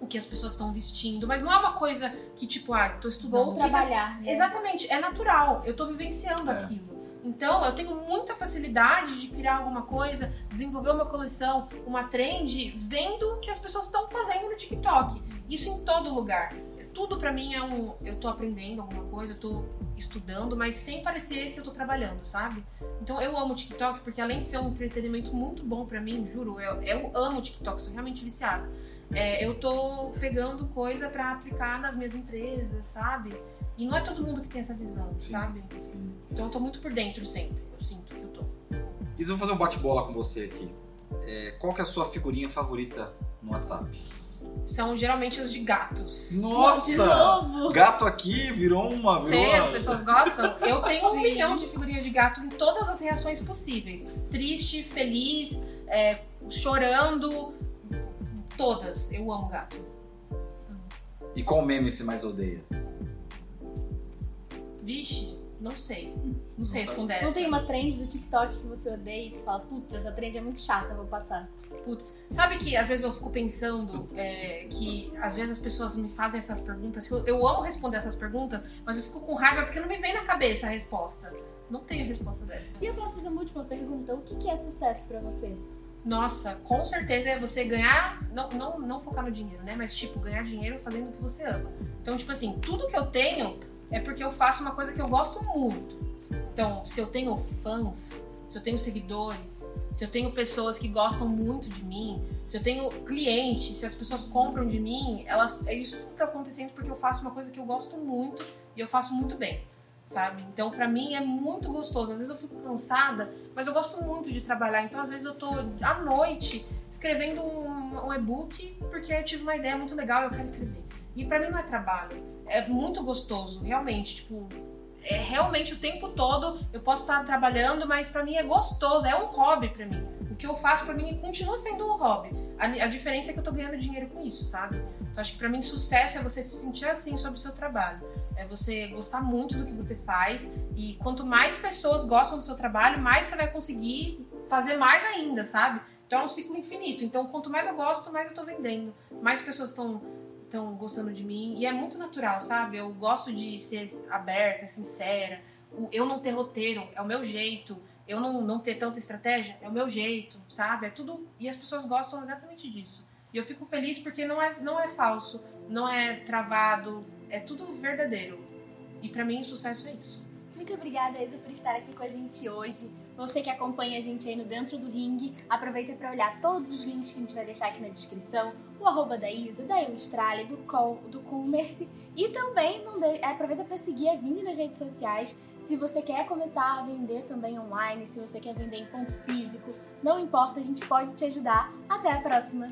o que as pessoas estão vestindo, mas não é uma coisa que, tipo, ah, tô estudando. Vou trabalhar, né? Exatamente, é natural, eu tô vivenciando é. aquilo. Então, eu tenho muita facilidade de criar alguma coisa, desenvolver uma coleção, uma trend, vendo o que as pessoas estão fazendo no TikTok. Isso em todo lugar tudo para mim é um. Eu tô aprendendo alguma coisa, eu tô estudando, mas sem parecer que eu tô trabalhando, sabe? Então eu amo o TikTok porque além de ser um entretenimento muito bom para mim, juro, eu, eu amo o TikTok, sou realmente viciada. É, eu tô pegando coisa para aplicar nas minhas empresas, sabe? E não é todo mundo que tem essa visão, sim, sabe? Sim. Então eu tô muito por dentro sempre. Eu sinto que eu tô. Isa, vou fazer um bate-bola com você aqui. É, qual que é a sua figurinha favorita no WhatsApp? São geralmente os de gatos. Nossa! Gato aqui virou uma. Virou Tem, as pessoas gostam. Eu tenho um milhão de figurinhas de gato em todas as reações possíveis: triste, feliz, é, chorando. Todas. Eu amo gato. E qual meme você mais odeia? Vixe, não sei. Não sei responder essa. Não tem uma trend do TikTok que você odeia e você fala, putz, essa trend é muito chata, vou passar. Putz, sabe que às vezes eu fico pensando é, que às vezes as pessoas me fazem essas perguntas, eu, eu amo responder essas perguntas, mas eu fico com raiva porque não me vem na cabeça a resposta. Não tenho a resposta dessa. E eu posso fazer uma última pergunta: o que é sucesso para você? Nossa, com certeza é você ganhar, não, não, não focar no dinheiro, né? Mas tipo, ganhar dinheiro fazendo o que você ama. Então, tipo assim, tudo que eu tenho é porque eu faço uma coisa que eu gosto muito. Então, se eu tenho fãs, se eu tenho seguidores, se eu tenho pessoas que gostam muito de mim, se eu tenho clientes, se as pessoas compram de mim, elas, isso tudo tá acontecendo porque eu faço uma coisa que eu gosto muito e eu faço muito bem, sabe? Então, para mim é muito gostoso. Às vezes eu fico cansada, mas eu gosto muito de trabalhar. Então, às vezes eu tô à noite escrevendo um, um e-book porque eu tive uma ideia muito legal e eu quero escrever. E para mim não é trabalho, é muito gostoso, realmente, tipo, é realmente o tempo todo eu posso estar trabalhando, mas para mim é gostoso, é um hobby para mim. O que eu faço para mim continua sendo um hobby. A, a, diferença é que eu tô ganhando dinheiro com isso, sabe? Então acho que para mim sucesso é você se sentir assim sobre o seu trabalho. É você gostar muito do que você faz e quanto mais pessoas gostam do seu trabalho, mais você vai conseguir fazer mais ainda, sabe? Então é um ciclo infinito. Então quanto mais eu gosto, mais eu tô vendendo. Mais pessoas estão estão gostando de mim. E é muito natural, sabe? Eu gosto de ser aberta, sincera. Eu não ter roteiro, é o meu jeito. Eu não, não ter tanta estratégia, é o meu jeito, sabe? É tudo. E as pessoas gostam exatamente disso. E eu fico feliz porque não é, não é falso, não é travado, é tudo verdadeiro. E para mim, o sucesso é isso. Muito obrigada, Isa, por estar aqui com a gente hoje. Você que acompanha a gente aí no Dentro do Ring, aproveita para olhar todos os links que a gente vai deixar aqui na descrição, o arroba da Isa, da Ilustrale, do Col, do Commerce e também de... aproveita para seguir a Vini nas redes sociais. Se você quer começar a vender também online, se você quer vender em ponto físico, não importa, a gente pode te ajudar. Até a próxima!